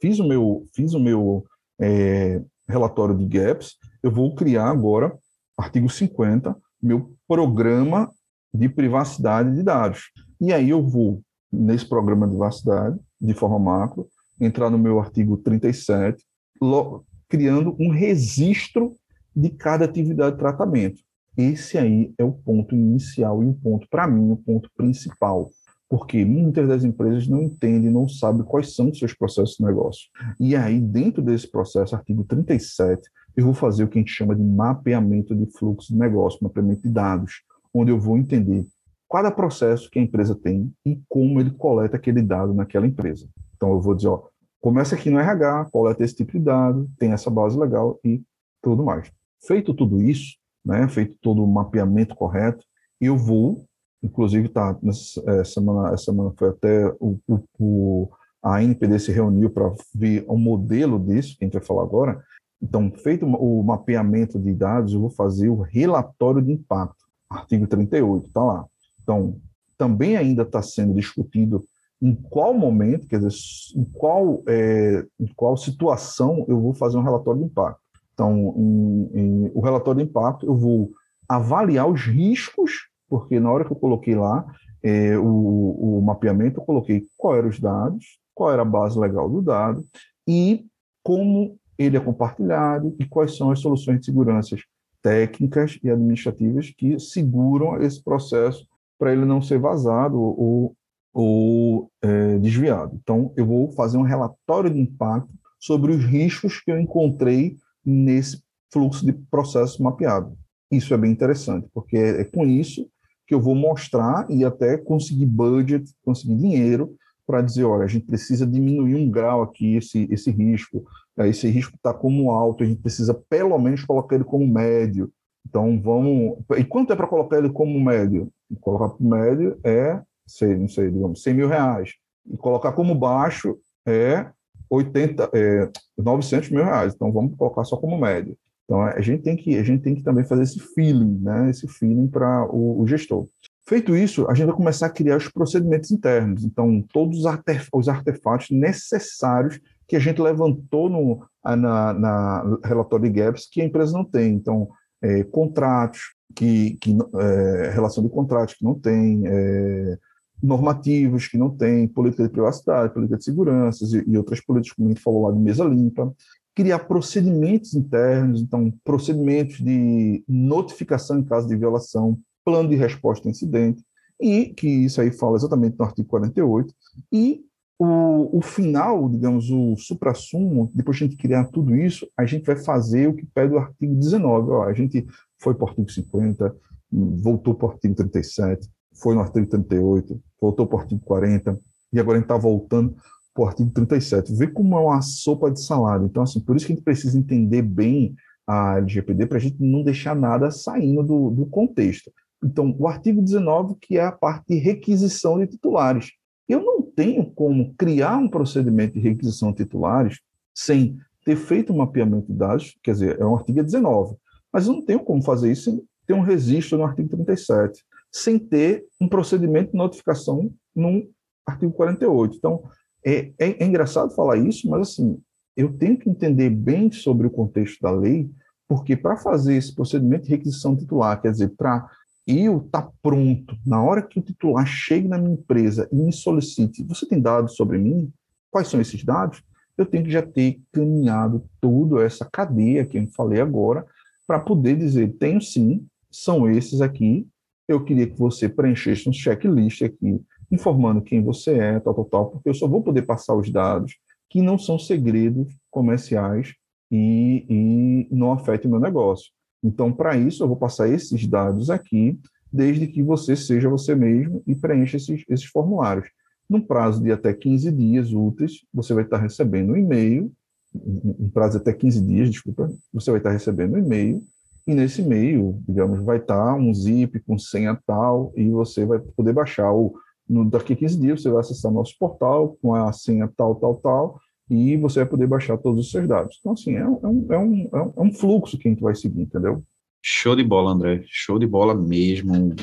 fiz o meu, fiz o meu é, relatório de gaps, eu vou criar agora, artigo 50, meu programa de privacidade de dados. E aí eu vou, nesse programa de privacidade, de forma macro, entrar no meu artigo 37, criando um registro de cada atividade de tratamento. Esse aí é o ponto inicial e o ponto, para mim, o ponto principal. Porque muitas das empresas não entendem, não sabem quais são os seus processos de negócio. E aí, dentro desse processo, artigo 37, eu vou fazer o que a gente chama de mapeamento de fluxo de negócio, mapeamento de dados, onde eu vou entender cada processo que a empresa tem e como ele coleta aquele dado naquela empresa. Então, eu vou dizer, ó, começa aqui no RH, coleta esse tipo de dado, tem essa base legal e tudo mais. Feito tudo isso, né, feito todo o mapeamento correto, eu vou, inclusive, tá, nessa é, semana, essa semana foi até o, o, o a NPD se reuniu para ver o modelo disso, que a gente vai falar agora. Então, feito o mapeamento de dados, eu vou fazer o relatório de impacto, artigo 38, está lá. Então, também ainda está sendo discutido em qual momento, quer dizer, em qual, é, em qual situação eu vou fazer um relatório de impacto. Então, em, em, o relatório de impacto, eu vou avaliar os riscos, porque na hora que eu coloquei lá é, o, o mapeamento, eu coloquei qual eram os dados, qual era a base legal do dado e como ele é compartilhado e quais são as soluções de segurança técnicas e administrativas que seguram esse processo para ele não ser vazado ou ou é, desviado. Então, eu vou fazer um relatório de impacto sobre os riscos que eu encontrei nesse fluxo de processo mapeado. Isso é bem interessante, porque é, é com isso que eu vou mostrar e até conseguir budget, conseguir dinheiro para dizer, olha, a gente precisa diminuir um grau aqui esse, esse risco, né, esse risco está como alto, a gente precisa pelo menos colocar ele como médio. Então vamos. E quanto é para colocar ele como médio? Colocar como médio é sei, não sei, digamos, 100 mil reais, e colocar como baixo é 80, é, 900 mil reais. Então, vamos colocar só como médio. Então, a gente tem que, a gente tem que também fazer esse feeling, né? esse feeling para o, o, gestor. Feito isso, a gente vai começar a criar os procedimentos internos. Então, todos os, artef os artefatos necessários que a gente levantou no na, na relatório de gaps que a empresa não tem. Então, é, contratos, que, que é, relação de contratos que não tem, é, normativos que não tem, política de privacidade, política de segurança e, e outras políticas, como a gente falou lá de mesa limpa, criar procedimentos internos, então, procedimentos de notificação em caso de violação, plano de resposta a incidente, e que isso aí fala exatamente no artigo 48, e o, o final, digamos, o supra-sumo, depois de a gente criar tudo isso, a gente vai fazer o que pede o artigo 19. Ó, a gente foi para o artigo 50, voltou para o artigo 37, foi no artigo 38, voltou para o artigo 40, e agora a gente está voltando para o artigo 37. Vê como é uma sopa de salada. Então, assim, por isso que a gente precisa entender bem a LGPD para a gente não deixar nada saindo do, do contexto. Então, o artigo 19, que é a parte de requisição de titulares. Eu não tenho como criar um procedimento de requisição de titulares sem ter feito um mapeamento de dados, quer dizer, é um artigo 19, mas eu não tenho como fazer isso sem ter um registro no artigo 37 sem ter um procedimento de notificação no artigo 48. Então, é, é, é engraçado falar isso, mas assim, eu tenho que entender bem sobre o contexto da lei, porque para fazer esse procedimento de requisição titular, quer dizer, para eu estar tá pronto, na hora que o titular chegue na minha empresa e me solicite, você tem dados sobre mim? Quais são esses dados? Eu tenho que já ter caminhado toda essa cadeia que eu falei agora, para poder dizer, tenho sim, são esses aqui, eu queria que você preenchesse um checklist aqui, informando quem você é, tal, tal, tal, porque eu só vou poder passar os dados que não são segredos comerciais e, e não afetem o meu negócio. Então, para isso, eu vou passar esses dados aqui, desde que você seja você mesmo e preencha esses, esses formulários. Num prazo de até 15 dias úteis, você vai estar recebendo um e-mail, um prazo de até 15 dias, desculpa, você vai estar recebendo um e-mail e nesse e-mail, digamos, vai estar um zip com senha tal, e você vai poder baixar. o no, daqui a 15 dias, você vai acessar nosso portal com a senha tal, tal, tal, e você vai poder baixar todos os seus dados. Então, assim, é, um, é, um, é, um, é um fluxo que a gente vai seguir, entendeu? Show de bola, André. Show de bola mesmo.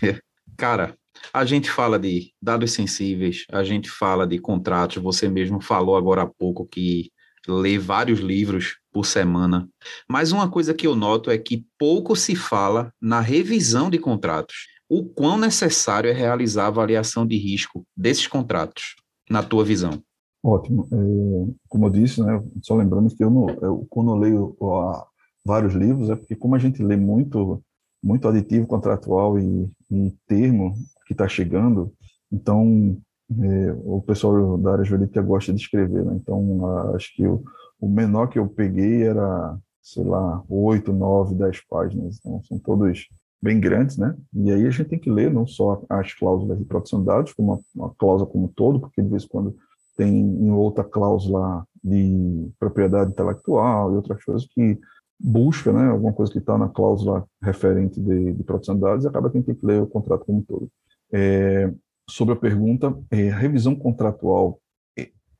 Cara, a gente fala de dados sensíveis, a gente fala de contratos. Você mesmo falou agora há pouco que lê vários livros por semana. Mas uma coisa que eu noto é que pouco se fala na revisão de contratos. O quão necessário é realizar a avaliação de risco desses contratos, na tua visão? Ótimo. É, como eu disse, né, só lembrando que eu, não, eu quando eu leio ó, vários livros, é porque como a gente lê muito muito aditivo contratual e, e termo que está chegando, então é, o pessoal da área jurídica gosta de escrever, né? então acho que o, o menor que eu peguei era, sei lá, oito, nove, dez páginas, então são todos bem grandes, né? E aí a gente tem que ler não só as cláusulas de proteção de dados, como uma cláusula como um todo, porque de vez em quando tem em outra cláusula de propriedade intelectual e outras coisas que busca, né, alguma coisa que está na cláusula referente de, de proteção de dados, acaba a gente tem que ler o contrato como um todo. É, sobre a pergunta, é, a revisão contratual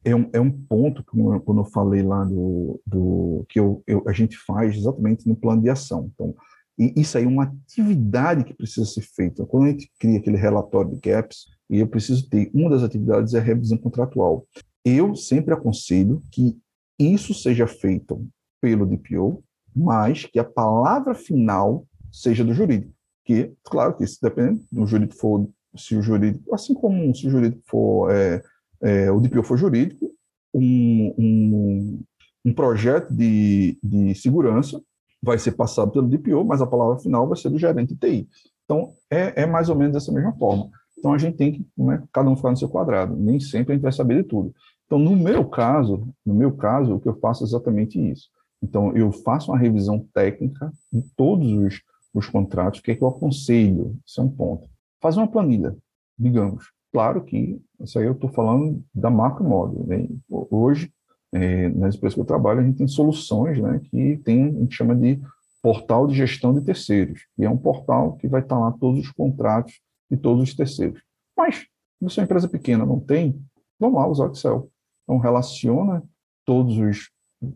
é, um, é um ponto que, quando eu falei lá do, do que eu, eu, a gente faz exatamente no plano de ação. Então, isso aí é uma atividade que precisa ser feita. Quando a gente cria aquele relatório de gaps, e eu preciso ter, uma das atividades é a revisão contratual. Eu sempre aconselho que isso seja feito pelo DPO, mas que a palavra final seja do jurídico. Que, claro que isso depende do jurídico for, se o jurídico, assim como se o jurídico for, é, é, o DPO jurídico, um, um, um projeto de, de segurança vai ser passado pelo DPO, mas a palavra final vai ser do gerente de TI. Então, é, é mais ou menos dessa mesma forma. Então, a gente tem que, né, cada um ficar no seu quadrado, nem sempre a gente vai saber de tudo. Então, no meu caso, no meu caso, o que eu faço é exatamente isso. Então, eu faço uma revisão técnica de todos os, os contratos, o que é que eu aconselho, isso é um ponto. Fazer uma planilha, digamos. Claro que isso aí eu estou falando da marca modo. Né? Hoje, é, nas empresas que eu trabalho, a gente tem soluções né, que tem, a gente chama de portal de gestão de terceiros, e é um portal que vai estar lá todos os contratos de todos os terceiros. Mas, se é uma empresa pequena não tem, vamos lá usar o Excel. Então, relaciona todos os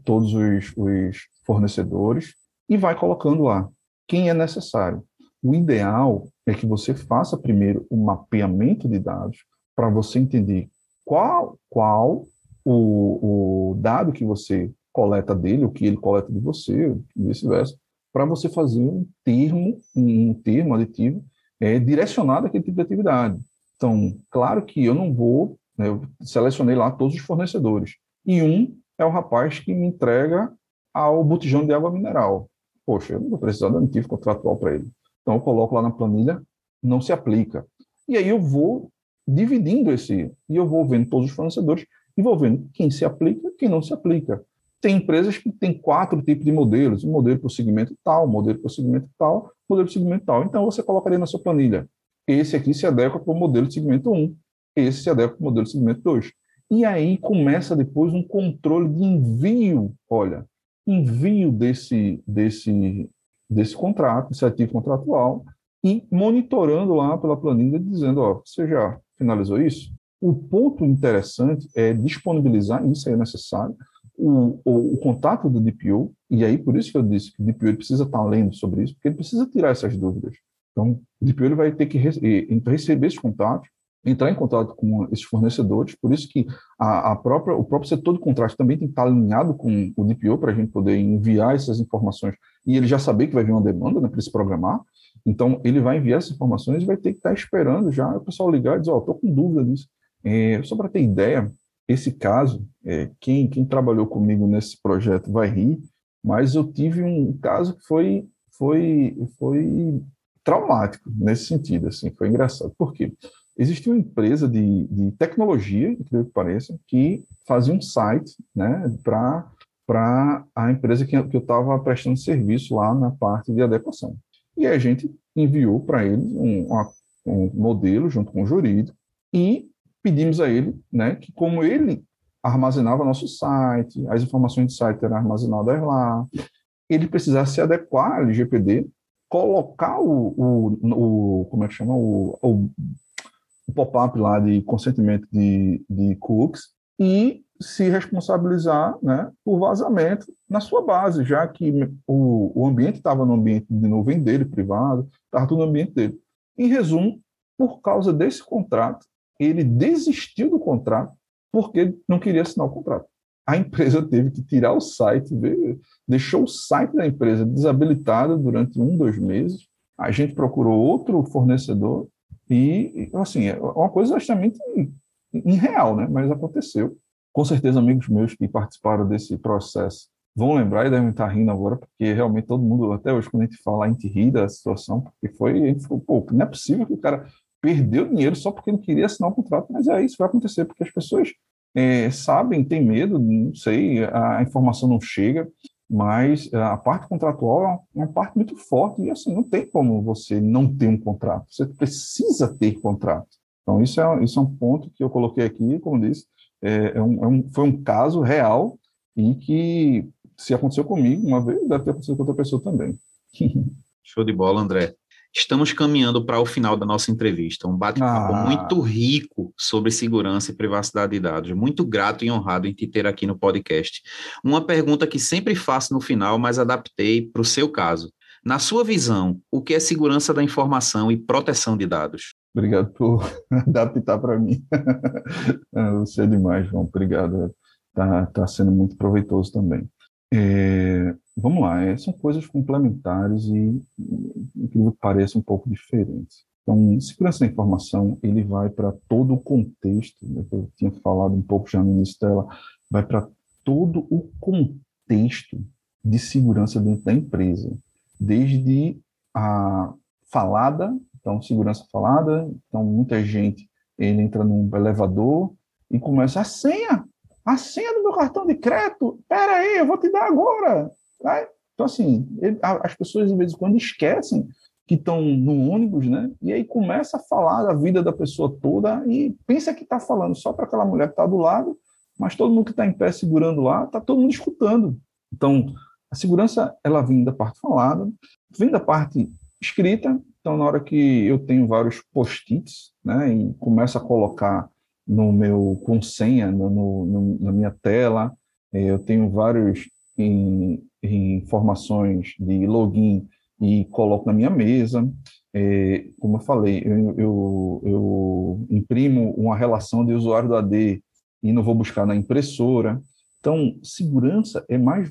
todos os, os fornecedores e vai colocando lá quem é necessário. O ideal é que você faça primeiro um mapeamento de dados para você entender qual, qual o, o dado que você coleta dele, o que ele coleta de você, vice-versa, para você fazer um termo, um termo aditivo é, direcionado àquele tipo de atividade. Então, claro que eu não vou, né, eu selecionei lá todos os fornecedores, e um é o rapaz que me entrega ao botijão de água mineral. Poxa, eu não vou precisar de aditivo contratual para ele. Então, eu coloco lá na planilha, não se aplica. E aí eu vou dividindo esse, e eu vou vendo todos os fornecedores e vou vendo quem se aplica quem não se aplica. Tem empresas que têm quatro tipos de modelos, um modelo para o segmento tal, um modelo para o segmento tal, um modelo para o segmento tal. Então, você colocaria na sua planilha. Esse aqui se adequa para o modelo de segmento 1, esse se adequa para o modelo de segmento 2. E aí começa depois um controle de envio, olha, envio desse, desse, desse contrato, desse ativo contratual, e monitorando lá pela planilha, dizendo, ó, você já finalizou isso? O ponto interessante é disponibilizar, isso é necessário, o, o, o, contato do DPO, e aí por isso que eu disse que o DPO precisa estar lendo sobre isso, porque ele precisa tirar essas dúvidas. Então, o DPO ele vai ter que receber esses contatos, entrar em contato com esses fornecedores, por isso que a, a, própria, o próprio setor de contrato também tem que estar alinhado com o DPO para a gente poder enviar essas informações e ele já saber que vai vir uma demanda né, para se programar. Então, ele vai enviar essas informações e vai ter que estar esperando já o pessoal ligar e dizer, ó, oh, estou com dúvida disso. É, só para ter ideia, esse caso, é, quem, quem trabalhou comigo nesse projeto vai rir, mas eu tive um caso que foi, foi, foi traumático nesse sentido, assim, foi engraçado. Por quê? Existia uma empresa de, de tecnologia, incrível que pareça, que fazia um site né, para a empresa que, que eu estava prestando serviço lá na parte de adequação. E a gente enviou para eles um, um modelo junto com o jurídico e pedimos a ele né, que, como ele armazenava nosso site, as informações do site eram armazenadas lá, ele precisasse se adequar ao LGPD, colocar o, o, o como é que chama, o, o o pop-up lá de consentimento de, de cookies e se responsabilizar né, por vazamento na sua base, já que o, o ambiente estava no ambiente de nuvem dele, privado, estava tudo no ambiente dele. Em resumo, por causa desse contrato, ele desistiu do contrato porque não queria assinar o contrato. A empresa teve que tirar o site, deixou o site da empresa desabilitado durante um, dois meses. A gente procurou outro fornecedor e, assim, é uma coisa extremamente irreal, né? mas aconteceu. Com certeza, amigos meus que participaram desse processo vão lembrar e devem estar rindo agora, porque realmente todo mundo, até hoje, quando a gente fala, a gente ri da situação, porque foi, a gente pô, não é possível que o cara perdeu dinheiro só porque não queria assinar o contrato, mas é isso vai acontecer, porque as pessoas é, sabem, têm medo, não sei, a informação não chega, mas a parte contratual é uma parte muito forte e assim não tem como você não ter um contrato. Você precisa ter contrato. Então isso é isso é um ponto que eu coloquei aqui, como disse, é, é um, é um, foi um caso real e que se aconteceu comigo uma vez deve ter acontecido com outra pessoa também. Show de bola, André. Estamos caminhando para o final da nossa entrevista, um bate-papo ah. muito rico sobre segurança e privacidade de dados. Muito grato e honrado em te ter aqui no podcast. Uma pergunta que sempre faço no final, mas adaptei para o seu caso. Na sua visão, o que é segurança da informação e proteção de dados? Obrigado por adaptar para mim. Ah, você é demais, João. Obrigado. Está tá sendo muito proveitoso também. É, vamos lá, é, são coisas complementares e, incrível que pareça, um pouco diferentes. Então, segurança da informação, ele vai para todo o contexto, né, eu tinha falado um pouco já no início dela, vai para todo o contexto de segurança dentro da empresa, desde a falada, então segurança falada, então muita gente ele entra num elevador e começa a senha, a senha do meu cartão de crédito, pera aí, eu vou te dar agora. Então, assim, ele, as pessoas, de vez em quando, esquecem que estão no ônibus, né? E aí começa a falar da vida da pessoa toda e pensa que está falando só para aquela mulher que está do lado, mas todo mundo que está em pé segurando lá, está todo mundo escutando. Então, a segurança, ela vem da parte falada, vem da parte escrita. Então, na hora que eu tenho vários post-its, né, e começo a colocar no meu com senha no, no, na minha tela. Eu tenho vários em, em informações de login e coloco na minha mesa. É, como eu falei, eu, eu, eu, imprimo uma relação de usuário do AD e não vou buscar na impressora. Então, segurança é mais.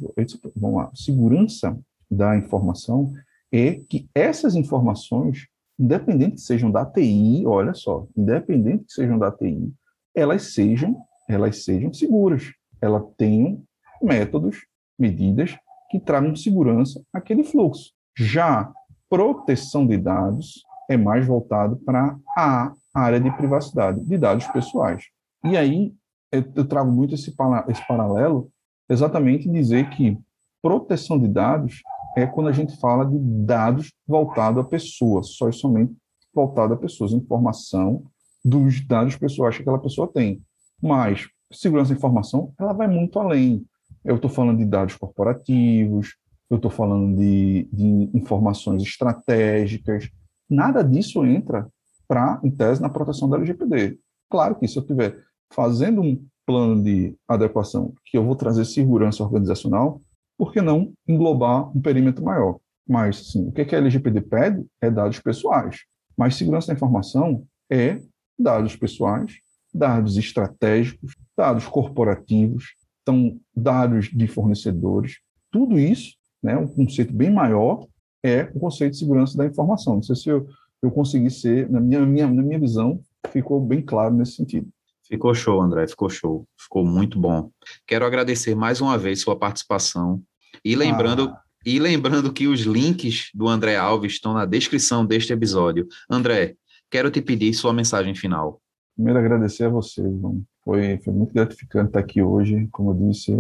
Vamos lá, segurança da informação é que essas informações, independente que sejam da TI, olha só, independente que sejam da TI, elas sejam, elas sejam seguras, elas tenham métodos, medidas que tragam segurança àquele fluxo. Já proteção de dados é mais voltado para a área de privacidade de dados pessoais. E aí eu, trago muito esse, esse paralelo, exatamente dizer que proteção de dados é quando a gente fala de dados voltado a pessoas, só e somente voltado a pessoas, informação dos dados pessoais que aquela pessoa tem. Mas segurança da informação, ela vai muito além. Eu estou falando de dados corporativos, eu estou falando de, de informações estratégicas. Nada disso entra para, em tese, na proteção da LGPD. Claro que se eu estiver fazendo um plano de adequação que eu vou trazer segurança organizacional, por que não englobar um perímetro maior? Mas, sim, o que a LGPD pede é dados pessoais. Mas segurança da informação é dados pessoais, dados estratégicos, dados corporativos, então dados de fornecedores, tudo isso, né, um conceito bem maior é o conceito de segurança da informação. Não sei se eu, eu consegui ser, na minha, minha, na minha visão, ficou bem claro nesse sentido. Ficou show, André, ficou show, ficou muito bom. Quero agradecer mais uma vez sua participação e lembrando ah. e lembrando que os links do André Alves estão na descrição deste episódio. André, quero te pedir sua mensagem final. Primeiro, agradecer a você, João. Foi, foi muito gratificante estar aqui hoje. Como eu disse,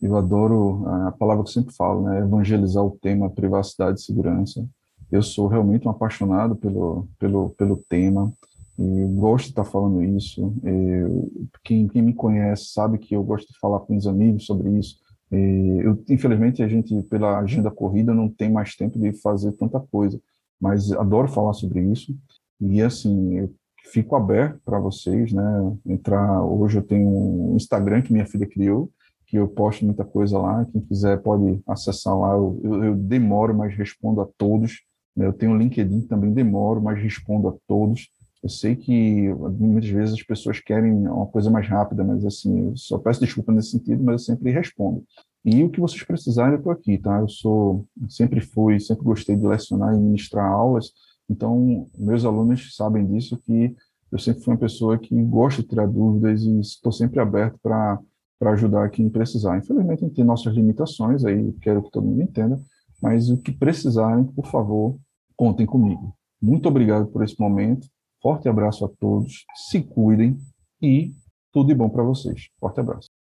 eu adoro a palavra que eu sempre falo, né? Evangelizar o tema privacidade e segurança. Eu sou realmente um apaixonado pelo, pelo, pelo tema e gosto de estar falando isso. Eu, quem, quem me conhece sabe que eu gosto de falar com os amigos sobre isso. Eu, infelizmente, a gente, pela agenda corrida, não tem mais tempo de fazer tanta coisa, mas adoro falar sobre isso. E assim, eu fico aberto para vocês, né? Entrar hoje eu tenho um Instagram que minha filha criou, que eu posto muita coisa lá. Quem quiser pode acessar lá. Eu, eu, eu demoro, mas respondo a todos. Né? Eu tenho o LinkedIn também demoro, mas respondo a todos. Eu sei que muitas vezes as pessoas querem uma coisa mais rápida, mas assim, eu só peço desculpa nesse sentido, mas eu sempre respondo. E o que vocês precisarem, eu estou aqui, tá? Eu sou, sempre fui, sempre gostei de lecionar e ministrar aulas, então meus alunos sabem disso, que eu sempre fui uma pessoa que gosta de tirar dúvidas e estou sempre aberto para ajudar quem precisar. Infelizmente, a gente tem nossas limitações, aí quero que todo mundo entenda, mas o que precisarem, por favor, contem comigo. Muito obrigado por esse momento, forte abraço a todos, se cuidem e tudo de bom para vocês. Forte abraço.